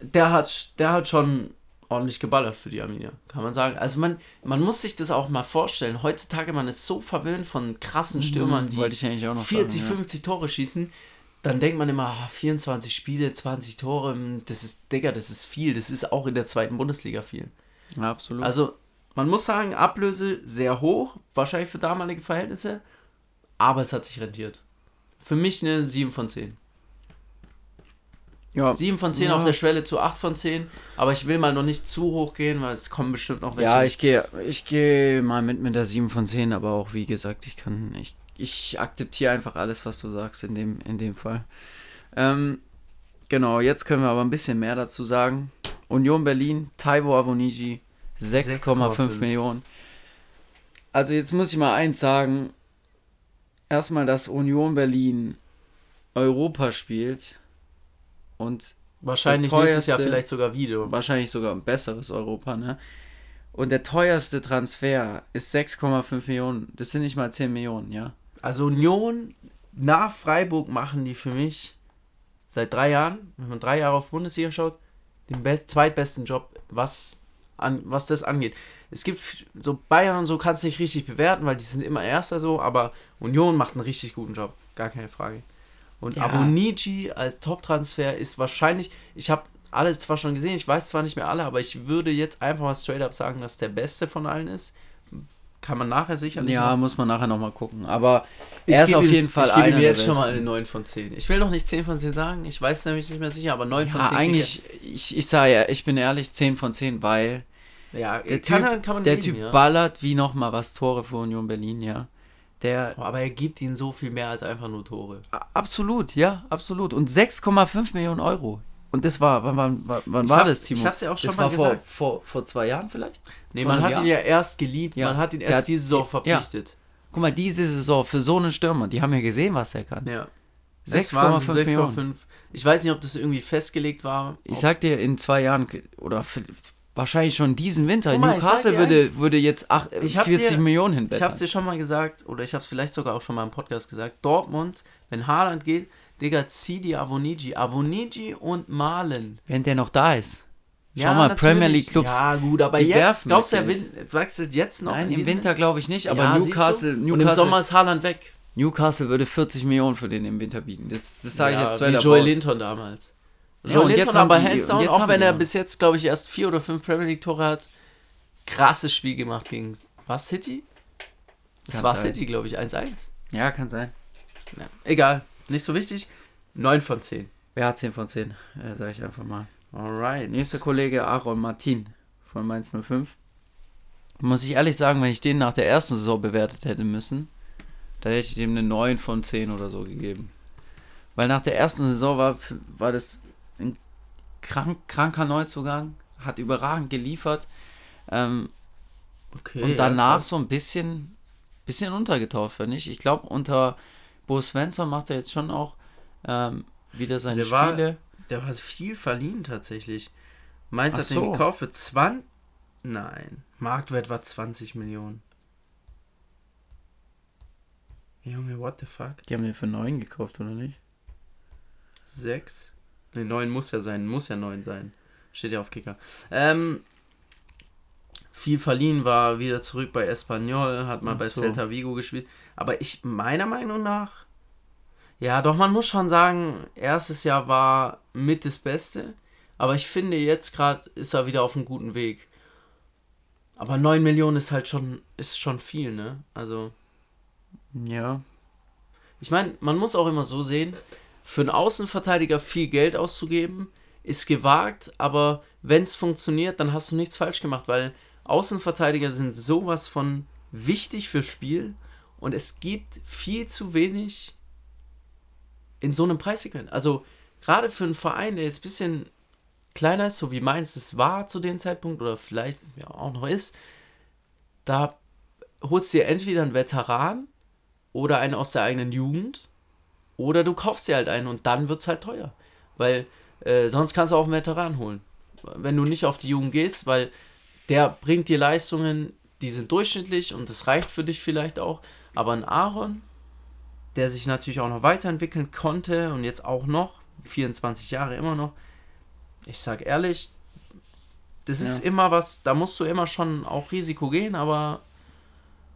der hat, der hat schon ordentlich geballert für die Arminia, kann man sagen. Also man, man muss sich das auch mal vorstellen. Heutzutage, man ist so verwöhnt von krassen mhm, Stürmern, die 40, sagen, 50 Tore schießen. Dann denkt man immer, 24 ah, Spiele, 20 Tore, das ist, Digga, das ist viel. Das ist auch in der zweiten Bundesliga viel. Ja, absolut. Also man muss sagen, Ablöse sehr hoch, wahrscheinlich für damalige Verhältnisse, aber es hat sich rentiert. Für mich eine 7 von 10. Ja. 7 von 10 ja. auf der Schwelle zu 8 von 10. Aber ich will mal noch nicht zu hoch gehen, weil es kommen bestimmt noch welche. Ja, ich gehe ich geh mal mit mit der 7 von 10, aber auch wie gesagt, ich kann. Ich, ich akzeptiere einfach alles, was du sagst in dem, in dem Fall. Ähm, genau, jetzt können wir aber ein bisschen mehr dazu sagen. Union Berlin, Taiwo Avoniji, 6,5 Millionen. Also jetzt muss ich mal eins sagen. Erstmal, dass Union Berlin Europa spielt und wahrscheinlich teuerste, nächstes Jahr vielleicht sogar wieder. Wahrscheinlich sogar ein besseres Europa, ne? Und der teuerste Transfer ist 6,5 Millionen. Das sind nicht mal 10 Millionen, ja. Also Union nach Freiburg machen die für mich seit drei Jahren, wenn man drei Jahre auf Bundesliga schaut, den best, zweitbesten Job, was, an, was das angeht. Es gibt so Bayern und so kannst du nicht richtig bewerten, weil die sind immer Erster so, aber Union macht einen richtig guten Job, gar keine Frage. Und ja. Abonici als Top-Transfer ist wahrscheinlich, ich habe alles zwar schon gesehen, ich weiß zwar nicht mehr alle, aber ich würde jetzt einfach mal straight up sagen, dass der beste von allen ist. Kann man nachher sicherlich. Ja, machen. muss man nachher nochmal gucken. Aber er ist auf jeden Fall einer. Ich gebe mir jetzt schon mal eine 9 von 10. Ich will noch nicht 10 von 10 sagen, ich weiß nämlich nicht mehr sicher, aber 9 ja, von 10. Eigentlich, ich, ich sage ja, ich bin ehrlich, 10 von 10, weil ja, der Typ, kann der leben, Typ ja. ballert wie nochmal was Tore für Union Berlin, ja. Der, oh, aber er gibt ihnen so viel mehr als einfach nur Tore. Absolut, ja, absolut. Und 6,5 Millionen Euro. Und das war, wann, wann, wann war hab, das, Timo? Ich hab's ja auch schon das mal war gesagt. Vor, vor, vor zwei Jahren vielleicht? Nee, vor man hat Jahr? ihn ja erst geliebt, ja. man hat ihn erst hat, diese Saison verpflichtet. Ja. Guck mal, diese Saison für so einen Stürmer, die haben ja gesehen, was er kann. Ja. 6,5 Millionen. Ich weiß nicht, ob das irgendwie festgelegt war. Ich sag dir, in zwei Jahren oder Wahrscheinlich schon diesen Winter. Mal, Newcastle würde, würde jetzt 8, 40 dir, Millionen hinbetten. Ich habe es dir schon mal gesagt, oder ich habe es vielleicht sogar auch schon mal im Podcast gesagt. Dortmund, wenn Haaland geht, Digga, zieh die Avoniji. Avoniji und Malen. Wenn der noch da ist. Schau ja, mal, natürlich. Premier League Clubs. Ja, gut, aber jetzt, glaubst du, er wechselt jetzt noch? Nein, im Winter glaube ich nicht, aber ja, Newcastle, Newcastle. Und im Sommer ist Haaland weg. Newcastle würde 40 Millionen für den im Winter bieten. Das, das sage ja, ich jetzt Wie Joel Linton damals. Ja, und jetzt aber hands down, auch wenn er bis jetzt, glaube ich, erst vier oder fünf Premier League Tore hat, krasses Spiel gemacht gegen, was, City? Das kann war sein. City, glaube ich, 1-1. Ja, kann sein. Ja, egal, nicht so wichtig. 9 von 10. Ja, 10 von 10, äh, sage ich einfach mal. Alright. Nächster Kollege Aaron Martin von Mainz 05. Muss ich ehrlich sagen, wenn ich den nach der ersten Saison bewertet hätte müssen, da hätte ich dem eine 9 von 10 oder so gegeben. Weil nach der ersten Saison war, war das ein krank, kranker Neuzugang, hat überragend geliefert. Ähm, okay, und danach ja, so ein bisschen, bisschen untergetaucht, finde ich. Ich glaube, unter Bo Svensson macht er jetzt schon auch ähm, wieder seine der Spiele. War, der war viel verliehen tatsächlich. Mainz hat so. den gekauft für 20. Nein, Marktwert war 20 Millionen. Junge, what the fuck? Die haben den für 9 gekauft, oder nicht? 6? Ne, 9 muss ja sein, muss ja 9 sein. Steht ja auf Kicker. Ähm, viel verliehen war wieder zurück bei Espanyol, hat mal Ach bei so. Celta Vigo gespielt. Aber ich, meiner Meinung nach, ja, doch, man muss schon sagen, erstes Jahr war mit das Beste. Aber ich finde, jetzt gerade ist er wieder auf einem guten Weg. Aber 9 Millionen ist halt schon, ist schon viel, ne? Also. Ja. Ich meine, man muss auch immer so sehen, für einen Außenverteidiger viel Geld auszugeben, ist gewagt, aber wenn es funktioniert, dann hast du nichts falsch gemacht, weil Außenverteidiger sind sowas von wichtig fürs Spiel und es gibt viel zu wenig in so einem Preissegment. Also gerade für einen Verein, der jetzt ein bisschen kleiner ist, so wie Mainz es war zu dem Zeitpunkt oder vielleicht ja auch noch ist, da holst du dir entweder einen Veteran oder einen aus der eigenen Jugend oder du kaufst dir halt einen und dann wird es halt teuer. Weil äh, sonst kannst du auch einen Veteran holen. Wenn du nicht auf die Jugend gehst, weil der bringt dir Leistungen, die sind durchschnittlich und das reicht für dich vielleicht auch. Aber ein Aaron, der sich natürlich auch noch weiterentwickeln konnte und jetzt auch noch, 24 Jahre immer noch, ich sag ehrlich, das ist ja. immer was, da musst du immer schon auch Risiko gehen, aber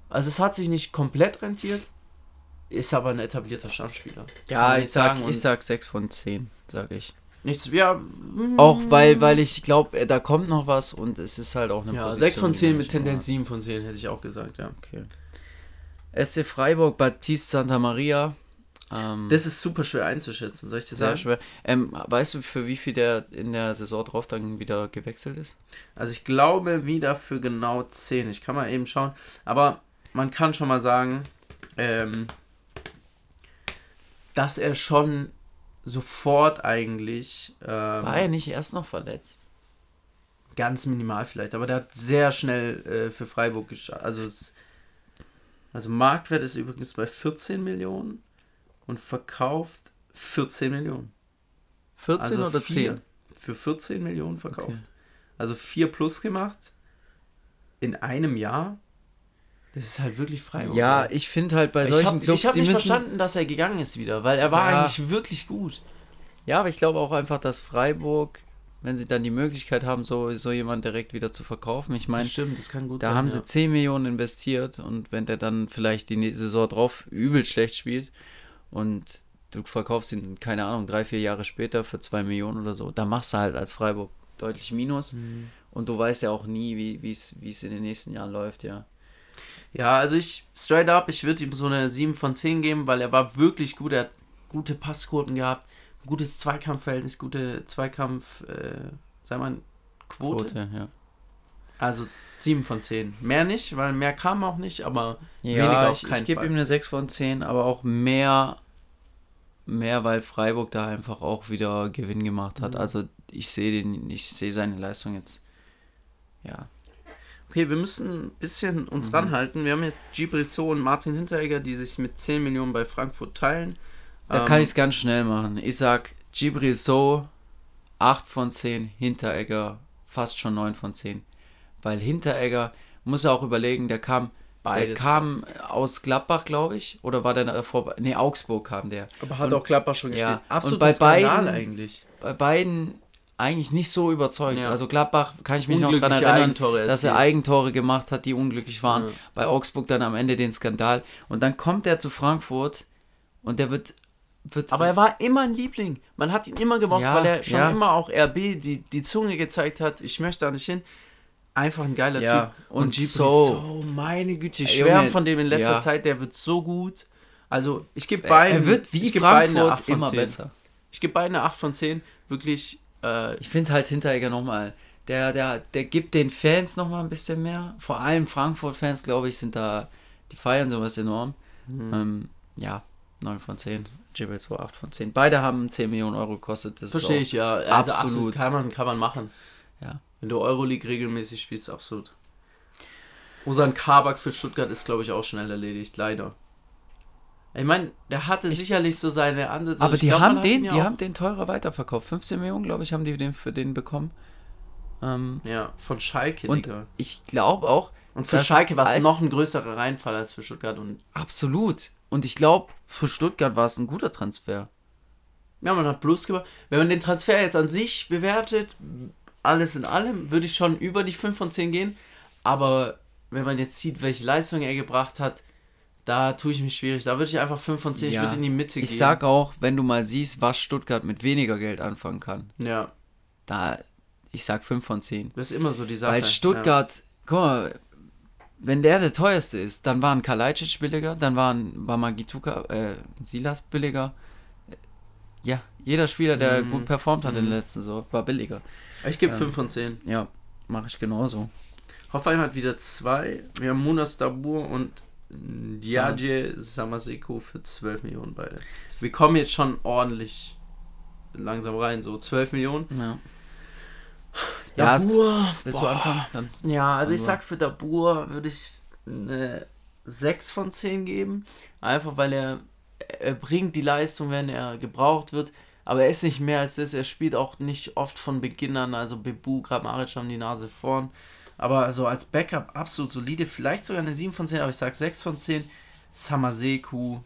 also es hat sich nicht komplett rentiert, ist aber ein etablierter Stammspieler. Ja, ich sag, ich sag 6 von 10, sag ich. Nichts, ja. Auch weil, weil ich glaube, äh, da kommt noch was und es ist halt auch eine Ja, Position, 6 von 10 mit Tendenz 7 von 10 hätte ich auch gesagt, ja. Okay. SC Freiburg, Baptiste Santa Maria. Ähm, das ist super schwer einzuschätzen, soll ich dir sagen? Sehr schwer. Ähm, weißt du, für wie viel der in der Saison drauf dann wieder gewechselt ist? Also ich glaube wieder für genau 10. Ich kann mal eben schauen. Aber man kann schon mal sagen, ähm, dass er schon sofort eigentlich. Ähm, War er nicht erst noch verletzt? Ganz minimal vielleicht, aber der hat sehr schnell äh, für Freiburg geschafft. Also, also Marktwert ist übrigens bei 14 Millionen und verkauft 14 Millionen. 14 also oder 10? Für 14 Millionen verkauft. Okay. Also 4 plus gemacht in einem Jahr das ist halt wirklich frei. Ja, ich finde halt bei solchen ich hab, Clubs, ich habe nicht müssen... verstanden, dass er gegangen ist wieder, weil er war ja. eigentlich wirklich gut. Ja, aber ich glaube auch einfach, dass Freiburg, wenn sie dann die Möglichkeit haben, so, so jemanden direkt wieder zu verkaufen, ich meine, stimmt, das kann gut da sein. Da haben ja. sie 10 Millionen investiert und wenn der dann vielleicht die Saison drauf übel schlecht spielt und du verkaufst ihn, keine Ahnung, drei, vier Jahre später für 2 Millionen oder so, da machst du halt als Freiburg deutlich Minus. Mhm. Und du weißt ja auch nie, wie es in den nächsten Jahren läuft, ja. Ja, also ich, straight up, ich würde ihm so eine 7 von 10 geben, weil er war wirklich gut. Er hat gute Passquoten gehabt, gutes Zweikampfverhältnis, gute Zweikampf, äh, sag mal, Quote. Quote ja. Also 7 von 10. Mehr nicht, weil mehr kam auch nicht, aber ja, weniger auf ich, keinen ich gebe ihm eine 6 von 10, aber auch mehr, mehr, weil Freiburg da einfach auch wieder Gewinn gemacht hat. Mhm. Also ich sehe den, ich sehe seine Leistung jetzt, ja, Okay, wir müssen ein bisschen uns mhm. ranhalten. Wir haben jetzt Gibril So und Martin Hinteregger, die sich mit 10 Millionen bei Frankfurt teilen. Da ähm, kann ich es ganz schnell machen. Ich sag Gibril So 8 von 10, Hinteregger fast schon 9 von 10. Weil Hinteregger, muss er auch überlegen, der kam, der kam aus Gladbach, glaube ich, oder war der davor? Ne, Augsburg kam der. Aber hat und, auch Gladbach schon gespielt. Ja, Absolut bei beiden eigentlich. Bei beiden eigentlich nicht so überzeugt. Ja. Also Gladbach kann ich mich noch daran erinnern, dass er Eigentore gemacht hat, die unglücklich waren. Ja. Bei Augsburg dann am Ende den Skandal. Und dann kommt er zu Frankfurt und der wird. wird Aber er war immer ein Liebling. Man hat ihn immer gemocht, ja, weil er schon immer auch RB die, die Zunge gezeigt hat. Ich möchte da nicht hin. Einfach ein geiler Typ. Und, und so, so, meine Güte, ich schwärme von dem in letzter Zeit. Der wird so gut. Also, ich gebe beiden. Er wird wie Frankfurt immer besser. Ich gebe beiden eine 8 von 10. Wirklich äh, ich finde halt Hinteregger nochmal, der, der, der gibt den Fans nochmal ein bisschen mehr. Vor allem Frankfurt-Fans, glaube ich, sind da, die feiern sowas enorm. Mhm. Ähm, ja, 9 von 10. Jibril 2, 8 von 10. Beide haben 10 Millionen Euro gekostet. Verstehe ich, ja. Also absolut. absolut. Kann, man, kann man machen. Ja. Wenn du Euroleague regelmäßig spielst, absolut. Usan Kabak für Stuttgart ist, glaube ich, auch schnell erledigt, leider. Ich meine, der hatte ich, sicherlich so seine Ansätze. Aber die glaub, haben den, die haben den teurer weiterverkauft. 15 Millionen, glaube ich, haben die den für den bekommen. Ähm, ja, von Schalke. Und Digga. ich glaube auch. Und für Schalke war es noch ein größerer Reinfall als für Stuttgart. Und absolut. Und ich glaube, für Stuttgart war es ein guter Transfer. Ja, man hat Plus gemacht. Wenn man den Transfer jetzt an sich bewertet, alles in allem, würde ich schon über die 5 von 10 gehen. Aber wenn man jetzt sieht, welche Leistung er gebracht hat, da tue ich mich schwierig. Da würde ich einfach 5 von 10, ja, ich würde in die Mitte gehen. Ich sag auch, wenn du mal siehst, was Stuttgart mit weniger Geld anfangen kann. Ja. Da, ich sag 5 von 10. Das ist immer so die Sache. Weil Stuttgart, ja. guck mal, wenn der der teuerste ist, dann waren Kalajdzic billiger, dann waren, war Magituka, äh, Silas billiger. Ja, jeder Spieler, der mm. gut performt hat mm. in der mhm. letzten Saison, war billiger. Ich gebe 5 ähm, von 10. Ja, mache ich genauso. Hoffenheim hat wieder zwei. Wir haben Munas Dabur und Diaje Samaseko für 12 Millionen beide. Wir kommen jetzt schon ordentlich langsam rein, so 12 Millionen. Ja. Dabur. Ja, willst du anfangen? Dann ja, also ich sag für Dabur würde ich eine 6 von 10 geben. Einfach weil er, er bringt die Leistung, wenn er gebraucht wird. Aber er ist nicht mehr als das. Er spielt auch nicht oft von Beginn an. Also Bebu, Grammaric haben die Nase vorn. Aber so als Backup absolut solide. Vielleicht sogar eine 7 von 10, aber ich sag 6 von 10. Samaseku,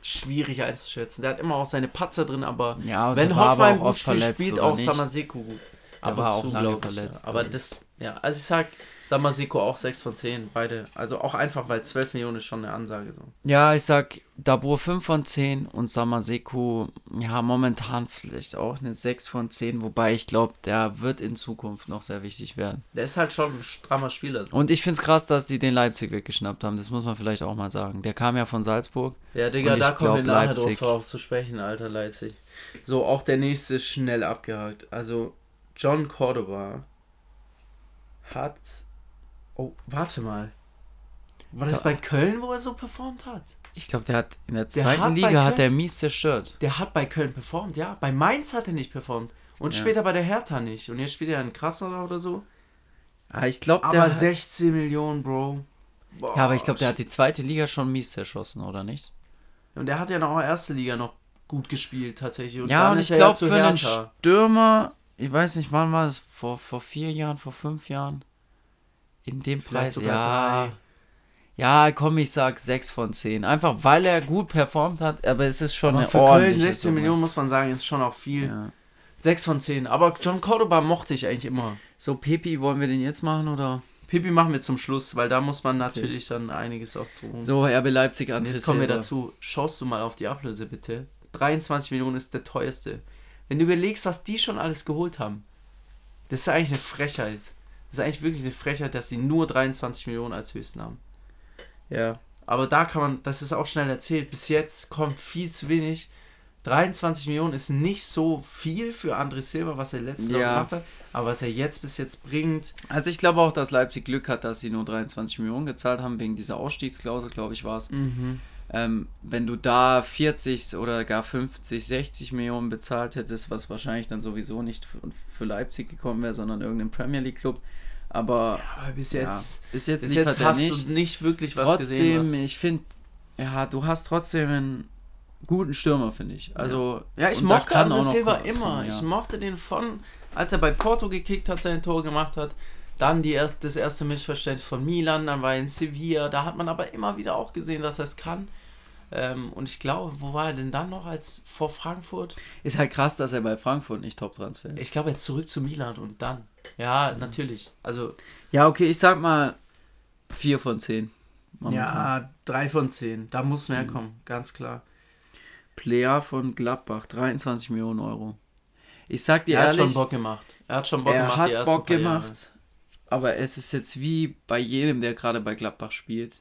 schwierig einzuschätzen. Der hat immer auch seine Patzer drin, aber ja, wenn Hoffenheim gut spielt, spielt auch Samaseku gut. Aber war auch lange verletzt. Ja. Aber das, ja, also ich sag Samaseko auch 6 von 10, beide. Also auch einfach, weil 12 Millionen ist schon eine Ansage so. Ja, ich sag Dabur 5 von 10 und Samaseko, ja, momentan vielleicht auch eine 6 von 10, wobei ich glaube, der wird in Zukunft noch sehr wichtig werden. Der ist halt schon ein strammer Spieler. Und ich finde es krass, dass die den Leipzig weggeschnappt haben, das muss man vielleicht auch mal sagen. Der kam ja von Salzburg. Ja, Digga, da kommen wir nachher Leipzig. drauf zu sprechen, alter Leipzig. So, auch der nächste schnell abgehakt. Also, John Cordoba hat. Oh, warte mal. War das da, bei Köln, wo er so performt hat? Ich glaube, der hat in der zweiten der Liga Köln, hat er mies zerstört. Der hat bei Köln performt, ja. Bei Mainz hat er nicht performt. Und ja. später bei der Hertha nicht. Und jetzt spielt er in Krasnodar oder so. Ja, ich glaube, der. Aber 16 Millionen, Bro. Boah, ja, aber ich glaube, der hat die zweite Liga schon mies zerschossen, oder nicht? Und der hat ja noch erste Liga noch gut gespielt, tatsächlich. Und ja, und ich glaube, für einen Stürmer ich weiß nicht, wann war es? Vor, vor vier Jahren, vor fünf Jahren? In dem Preis, ja. Drei. Ja, komm, ich sag 6 von 10. Einfach weil er gut performt hat, aber es ist schon aber eine für ordentliche Köln 16 Summe. Millionen muss man sagen, ist schon auch viel. Ja. 6 von 10. Aber John Cordoba mochte ich eigentlich immer. So, Pepi, wollen wir den jetzt machen oder? Pepi machen wir zum Schluss, weil da muss man natürlich okay. dann einiges auch tun. So, RB Leipzig an. Jetzt kommen wir dazu. Schaust du mal auf die Ablöse bitte. 23 Millionen ist der teuerste. Wenn du überlegst, was die schon alles geholt haben, das ist eigentlich eine Frechheit. Ist eigentlich wirklich eine Frechheit, dass sie nur 23 Millionen als höchsten haben. Ja. Aber da kann man, das ist auch schnell erzählt, bis jetzt kommt viel zu wenig. 23 Millionen ist nicht so viel für André Silva, was er letztes Jahr gemacht hat, aber was er jetzt bis jetzt bringt. Also ich glaube auch, dass Leipzig Glück hat, dass sie nur 23 Millionen gezahlt haben, wegen dieser Ausstiegsklausel, glaube ich, war es. Mhm. Ähm, wenn du da 40 oder gar 50, 60 Millionen bezahlt hättest, was wahrscheinlich dann sowieso nicht für Leipzig gekommen wäre, sondern irgendein Premier League Club. Aber, ja, bis jetzt, ja, bis jetzt, bis jetzt hast nicht. du nicht wirklich was trotzdem, gesehen. Trotzdem, ich finde, ja, du hast trotzdem einen guten Stürmer, finde ich. Also, ja, ich mochte André Silva immer. Kommen, ja. Ich mochte den von, als er bei Porto gekickt hat, sein Tor gemacht hat. Dann die erst, das erste Missverständnis von Milan, dann war er in Sevilla. Da hat man aber immer wieder auch gesehen, dass er es kann. Ähm, und ich glaube, wo war er denn dann noch als vor Frankfurt? Ist halt krass, dass er bei Frankfurt nicht Top-Transfer ist. Ich glaube, jetzt zurück zu Milan und dann. Ja, mhm. natürlich. Also. Ja, okay, ich sag mal 4 von 10. Ja, 3 von 10. Da muss mehr mhm. kommen, ganz klar. Player von Gladbach, 23 Millionen Euro. Ich sag dir er ehrlich. Er hat schon Bock gemacht. Er hat schon Bock er gemacht. Hat Bock gemacht. Aber es ist jetzt wie bei jedem, der gerade bei Gladbach spielt.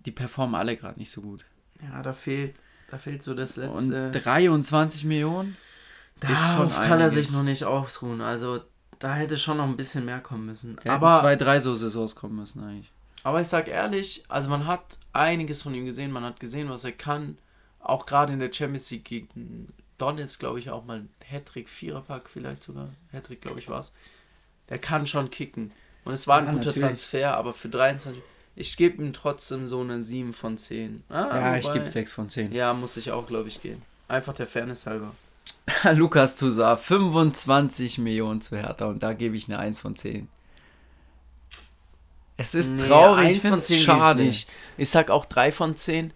Die performen alle gerade nicht so gut. Ja, da fehlt, da fehlt so das letzte. Und 23 Millionen? Darauf kann einiges. er sich noch nicht ausruhen. Also da hätte schon noch ein bisschen mehr kommen müssen. Da aber zwei, drei so Saisons kommen müssen eigentlich. Aber ich sag ehrlich, also man hat einiges von ihm gesehen, man hat gesehen, was er kann. Auch gerade in der Champions League gegen Donetsk, glaube ich, auch mal Hattrick, Viererpack vielleicht sogar. Hattrick, glaube ich, war es. Der kann schon kicken. Und es war ein ja, guter natürlich. Transfer, aber für 23 ich gebe ihm trotzdem so eine 7 von 10. Ah, ja, wobei, ich gebe 6 von 10. Ja, muss ich auch, glaube ich, gehen. Einfach der Fairness halber. Lukas Toussaint, 25 Millionen zu Hertha und da gebe ich eine 1 von 10. Es ist nee, traurig, ich finde schade. Ich, ich sag auch 3 von 10.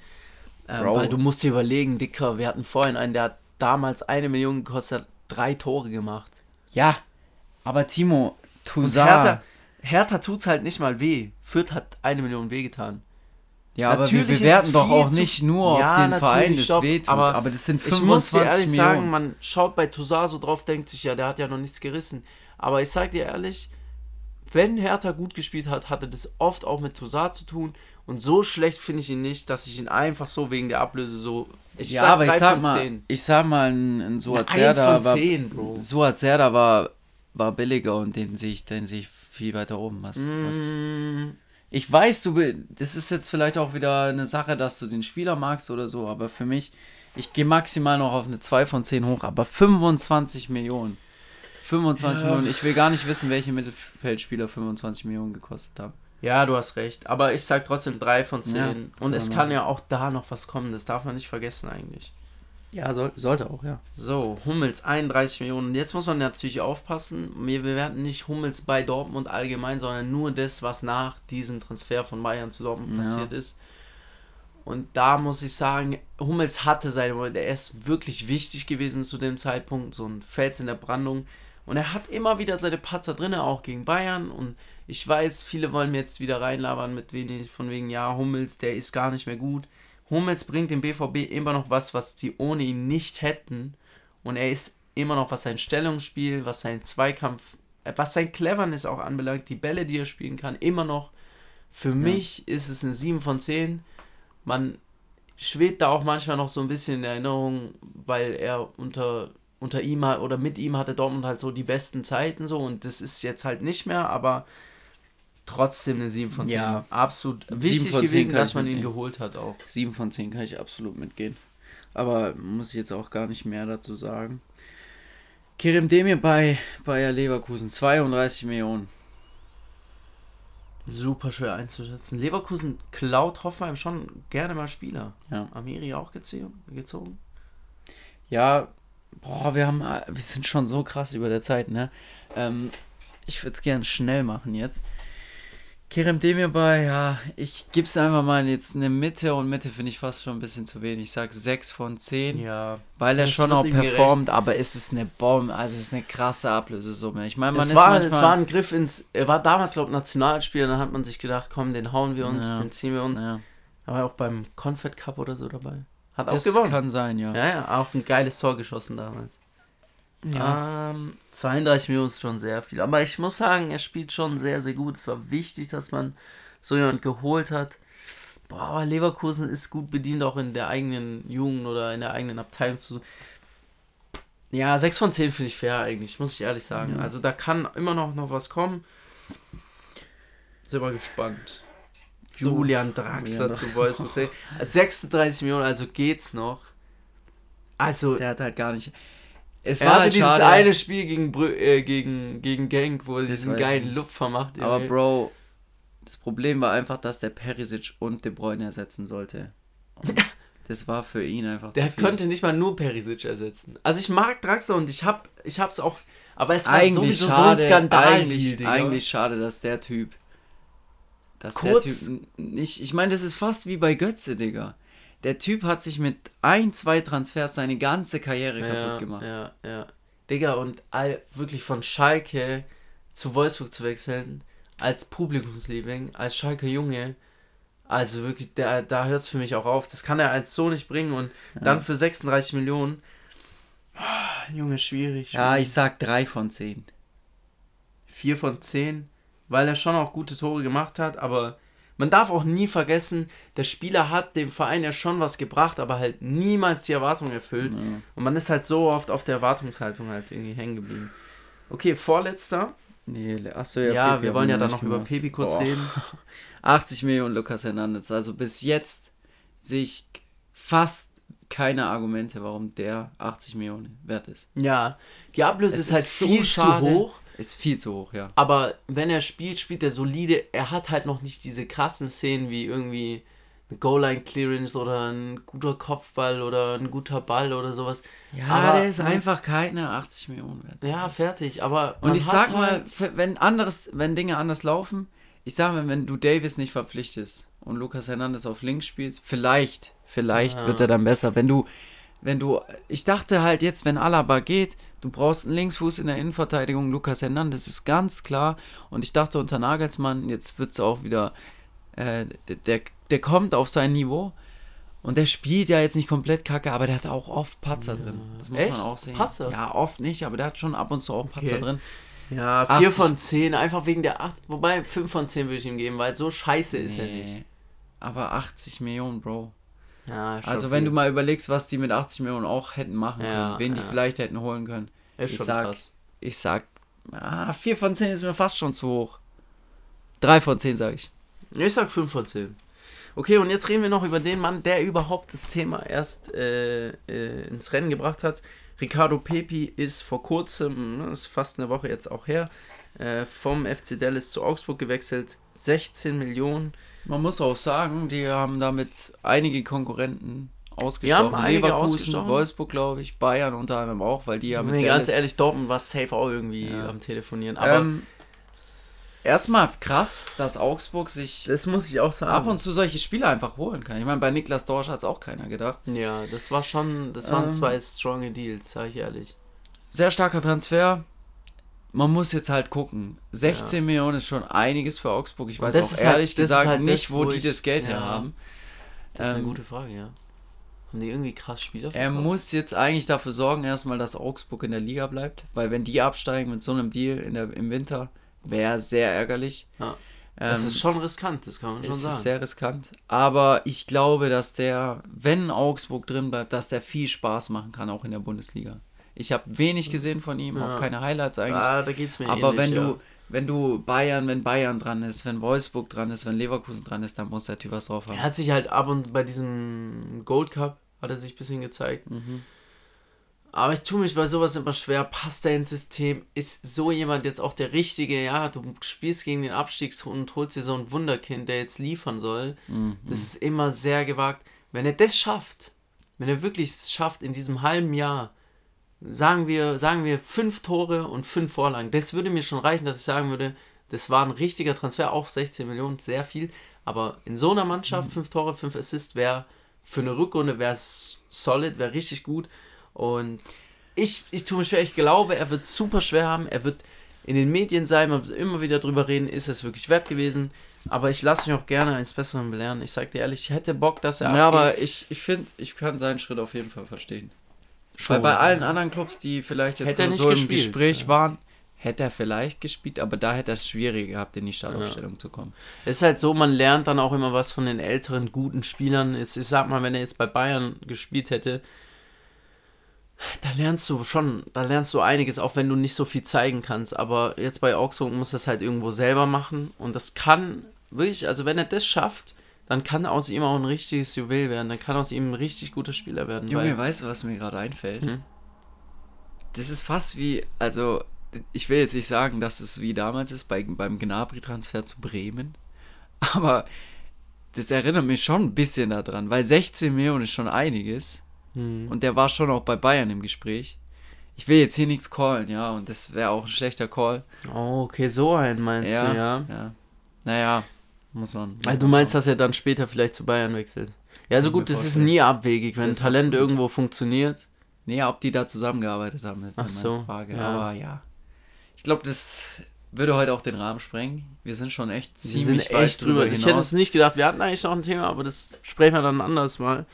Ähm, weil du musst dir überlegen, Dicker, wir hatten vorhin einen, der hat damals eine Million gekostet, drei Tore gemacht. Ja, aber Timo, Toussaint. Hertha tut's halt nicht mal weh. Fürth hat eine Million weh getan. Ja, natürlich aber wir bewerten doch auch nicht nur, ja, ob den Verein das wehtut, aber, aber das sind 25 Ich muss dir ehrlich Millionen. sagen, man schaut bei Toussaint so drauf, denkt sich, ja, der hat ja noch nichts gerissen. Aber ich sag dir ehrlich, wenn Hertha gut gespielt hat, hatte das oft auch mit Tosar zu tun. Und so schlecht finde ich ihn nicht, dass ich ihn einfach so wegen der Ablöse so. Ich ja, sag aber ich sag, mal, ich sag mal, ein, ein Suazerda war, Suazerda war, war billiger und den sehe ich, den sehe ich viel weiter oben. Was, mm. was, ich weiß, du das ist jetzt vielleicht auch wieder eine Sache, dass du den Spieler magst oder so, aber für mich, ich gehe maximal noch auf eine 2 von 10 hoch, aber 25 Millionen. 25 ja. Millionen. Ich will gar nicht wissen, welche Mittelfeldspieler 25 Millionen gekostet haben. Ja, du hast recht. Aber ich sag trotzdem 3 von 10. Ja, und es kann ja auch da noch was kommen. Das darf man nicht vergessen eigentlich. Ja, soll, sollte auch, ja. So, Hummels 31 Millionen. Jetzt muss man natürlich aufpassen. Wir bewerten nicht Hummels bei Dortmund allgemein, sondern nur das, was nach diesem Transfer von Bayern zu Dortmund ja. passiert ist. Und da muss ich sagen, Hummels hatte seine Momente. Er ist wirklich wichtig gewesen zu dem Zeitpunkt. So ein Fels in der Brandung. Und er hat immer wieder seine Patzer drin, auch gegen Bayern. Und ich weiß, viele wollen mir jetzt wieder reinlabern mit wenig, von wegen, ja, Hummels, der ist gar nicht mehr gut. Hummels bringt dem BVB immer noch was, was sie ohne ihn nicht hätten. Und er ist immer noch, was sein Stellungsspiel, was sein Zweikampf, äh, was sein Cleverness auch anbelangt, die Bälle, die er spielen kann, immer noch. Für ja. mich ist es eine 7 von 10. Man schwebt da auch manchmal noch so ein bisschen in Erinnerung, weil er unter unter ihm oder mit ihm hatte Dortmund halt so die besten Zeiten so und das ist jetzt halt nicht mehr, aber trotzdem eine 7 von 10. Ja, absolut wichtig gewesen, dass man ihn geholt hat auch. 7 von 10 kann ich absolut mitgehen. Aber muss ich jetzt auch gar nicht mehr dazu sagen. Kerem Demir bei Bayer Leverkusen, 32 Millionen. Super schwer einzuschätzen. Leverkusen klaut Hoffenheim schon gerne mal Spieler. Ja. Amiri auch gezogen? Ja, Boah, wir haben, wir sind schon so krass über der Zeit, ne? Ähm, ich würde es gerne schnell machen jetzt. Kerem bei, ja, ich gebe es einfach mal jetzt eine Mitte und Mitte finde ich fast schon ein bisschen zu wenig. Ich sage 6 von 10. Ja. Weil er schon auch performt, aber es ist eine Bombe, also es ist eine krasse Ablösesumme. Ich meine, man es ist war, manchmal, Es war ein Griff ins, er war damals, glaube ich, Nationalspieler, dann hat man sich gedacht, komm, den hauen wir uns, ja. den ziehen wir uns. Ja. Aber auch beim Confed Cup oder so dabei. Hat das auch gewonnen. kann sein, ja. Ja, ja, auch ein geiles Tor geschossen damals. Ja. Ähm, 32 Millionen ist schon sehr viel. Aber ich muss sagen, er spielt schon sehr, sehr gut. Es war wichtig, dass man so jemand geholt hat. Boah, Leverkusen ist gut bedient, auch in der eigenen Jugend oder in der eigenen Abteilung zu. Ja, 6 von 10 finde ich fair eigentlich, muss ich ehrlich sagen. Ja. Also da kann immer noch, noch was kommen. Sind wir gespannt. Julian Draxler zu Wolfsburg. 36 Millionen, also geht's noch. Also. Der hat halt gar nicht. Es war halt dieses schade. eine Spiel gegen, äh, gegen, gegen Genk, wo er diesen geilen Lupfer macht. Aber Bro, das Problem war einfach, dass der Perisic und De Bruyne ersetzen sollte. Das war für ihn einfach Der konnte nicht mal nur Perisic ersetzen. Also ich mag Draxler und ich hab ich hab's auch aber es war eigentlich sowieso schade, so ein Skandal. Eigentlich, eigentlich schade, dass der Typ dass Kurz. der Typ nicht. Ich meine, das ist fast wie bei Götze, Digga. Der Typ hat sich mit ein, zwei Transfers seine ganze Karriere ja, kaputt gemacht. Ja, ja. Digga, und all, wirklich von Schalke zu Wolfsburg zu wechseln, als Publikumsliebling, als Schalke Junge, also wirklich, da, da hört es für mich auch auf. Das kann er als so nicht bringen und ja. dann für 36 Millionen. Oh, Junge, schwierig, schwierig. Ja, ich sag 3 von 10. 4 von 10? weil er schon auch gute Tore gemacht hat, aber man darf auch nie vergessen, der Spieler hat dem Verein ja schon was gebracht, aber halt niemals die Erwartung erfüllt. Ja. Und man ist halt so oft auf der Erwartungshaltung halt irgendwie hängen geblieben. Okay, vorletzter. Nee, achso, ja, ja wir wollen ja dann noch gemacht. über Pepi kurz Boah. reden. 80 Millionen Lukas Hernandez. Also bis jetzt sehe ich fast keine Argumente, warum der 80 Millionen wert ist. Ja, die Ablöse ist, ist halt so viel zu hoch. Ist viel zu hoch, ja. Aber wenn er spielt, spielt er solide. Er hat halt noch nicht diese krassen Szenen wie irgendwie eine Goal-Line-Clearance oder ein guter Kopfball oder ein guter Ball oder sowas. Ja, aber der ist einfach keine 80 Millionen wert. Ja, fertig. Aber und ich sag mal, halt wenn anderes, wenn Dinge anders laufen, ich sag mal, wenn du Davis nicht verpflichtest und Lukas Hernandez auf links spielst, vielleicht, vielleicht ja. wird er dann besser. Wenn du, wenn du, ich dachte halt jetzt, wenn Alaba geht, Du brauchst einen Linksfuß in der Innenverteidigung, Lukas Hernandez ist ganz klar. Und ich dachte unter Nagelsmann, jetzt wird es auch wieder, äh, der, der kommt auf sein Niveau. Und der spielt ja jetzt nicht komplett kacke, aber der hat auch oft Patzer drin. Das muss Echt? man auch sehen. Patzer? Ja, oft nicht, aber der hat schon ab und zu auch Patzer okay. drin. Ja, 4 von 10, einfach wegen der 8. Wobei 5 von 10 würde ich ihm geben, weil so scheiße ist nee, er nicht. Aber 80 Millionen, Bro. Ja, also wenn viel. du mal überlegst, was die mit 80 Millionen auch hätten machen ja, können, wen ja. die vielleicht hätten holen können. Ist ich sag, krass. ich sag, ah, 4 von 10 ist mir fast schon zu hoch. 3 von 10 sage ich. Ich sag 5 von 10. Okay, und jetzt reden wir noch über den Mann, der überhaupt das Thema erst äh, äh, ins Rennen gebracht hat. Ricardo Pepi ist vor kurzem, ne, ist fast eine Woche jetzt auch her, äh, vom FC Dallas zu Augsburg gewechselt. 16 Millionen. Man muss auch sagen, die haben damit einige Konkurrenten ausgestochen. Ja, Leverkusen, ausgestochen. Wolfsburg, glaube ich, Bayern unter anderem auch, weil die ja mit nee, Ganz ehrlich, Dortmund war safe auch irgendwie ja. am Telefonieren. Aber ähm, erstmal krass, dass Augsburg sich das muss ich auch sagen. ab und zu solche Spieler einfach holen kann. Ich meine, bei Niklas Dorsch hat es auch keiner gedacht. Ja, das war schon, das waren ähm, zwei stronge Deals, sage ich ehrlich. Sehr starker Transfer man muss jetzt halt gucken. 16 ja. Millionen ist schon einiges für Augsburg. Ich weiß auch halt- ehrlich halt, gesagt halt nicht, das, wo, wo die ich, das Geld ja. her haben. Das ist ähm, eine gute Frage, ja. Haben die irgendwie krass Spieler? Er muss jetzt eigentlich dafür sorgen, erstmal, dass Augsburg in der Liga bleibt. Weil wenn die absteigen mit so einem Deal in der, im Winter, wäre sehr ärgerlich. Ja. Das ähm, ist schon riskant, das kann man schon sagen. Das ist sehr riskant. Aber ich glaube, dass der, wenn Augsburg drin bleibt, dass der viel Spaß machen kann, auch in der Bundesliga. Ich habe wenig gesehen von ihm, ja. auch keine Highlights eigentlich. Ah, da geht's mir Aber ähnlich, wenn du wenn du Bayern, wenn Bayern dran ist, wenn Wolfsburg dran ist, wenn Leverkusen dran ist, dann muss der Typ was drauf haben. Er hat sich halt ab und bei diesem Gold Cup hat er sich ein bisschen gezeigt. Mhm. Aber ich tue mich bei sowas immer schwer. Passt er ins System? Ist so jemand jetzt auch der Richtige? Ja, du spielst gegen den Abstieg und holst dir so ein Wunderkind, der jetzt liefern soll. Mhm. Das ist immer sehr gewagt. Wenn er das schafft, wenn er wirklich es schafft, in diesem halben Jahr sagen wir, sagen wir fünf Tore und fünf Vorlagen. Das würde mir schon reichen, dass ich sagen würde, das war ein richtiger Transfer, auch 16 Millionen, sehr viel. Aber in so einer Mannschaft, mhm. fünf Tore, fünf Assists, wäre für eine Rückrunde wäre solid, wäre richtig gut. Und ich, ich tue mich schwer, ich glaube, er wird es super schwer haben. Er wird in den Medien sein, man wird immer wieder drüber reden, ist es wirklich wert gewesen. Aber ich lasse mich auch gerne eines Besseren belehren. Ich sag dir ehrlich, ich hätte Bock, dass er. Ja, abgeht. aber ich, ich finde, ich kann seinen Schritt auf jeden Fall verstehen. Schon. Weil bei allen anderen Clubs, die vielleicht jetzt so im Gespräch waren, hätte er vielleicht gespielt, aber da hätte er es schwieriger gehabt, in die Startaufstellung ja. zu kommen. Es ist halt so, man lernt dann auch immer was von den älteren, guten Spielern. Jetzt, ich sag mal, wenn er jetzt bei Bayern gespielt hätte, da lernst du schon, da lernst du einiges, auch wenn du nicht so viel zeigen kannst. Aber jetzt bei Augsburg muss das halt irgendwo selber machen. Und das kann wirklich, also wenn er das schafft, dann kann aus ihm auch ein richtiges Juwel werden. Dann kann aus ihm ein richtig guter Spieler werden. Junge, weißt du, was mir gerade einfällt? Hm? Das ist fast wie, also ich will jetzt nicht sagen, dass es wie damals ist bei, beim Gnabry-Transfer zu Bremen, aber das erinnert mich schon ein bisschen daran, weil 16 Millionen ist schon einiges hm. und der war schon auch bei Bayern im Gespräch. Ich will jetzt hier nichts callen, ja, und das wäre auch ein schlechter Call. Oh, okay, so ein meinst ja, du, ja? Ja. Naja, muss man. Also du meinst, dass er dann später vielleicht zu Bayern wechselt? Ja, also gut, das ist nie abwegig, wenn Talent irgendwo funktioniert. Nee, ob die da zusammengearbeitet haben, ist Ach so, Frage. Ja. Aber ja. Ich glaube, das würde heute auch den Rahmen sprengen. Wir sind schon echt ziemlich wir sind weit echt drüber. Ich hätte es nicht gedacht. Wir hatten eigentlich noch ein Thema, aber das sprechen wir dann anders mal.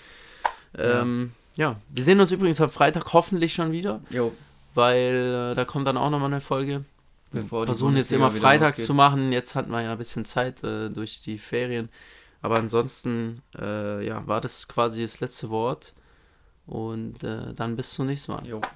Ähm, ja. ja. wir sehen uns übrigens am Freitag hoffentlich schon wieder. Jo. Weil äh, da kommt dann auch nochmal eine Folge. Bevor versuchen jetzt immer freitags zu machen. Jetzt hatten wir ja ein bisschen Zeit äh, durch die Ferien. Aber ansonsten, äh, ja, war das quasi das letzte Wort. Und äh, dann bis zum nächsten Mal. Jo.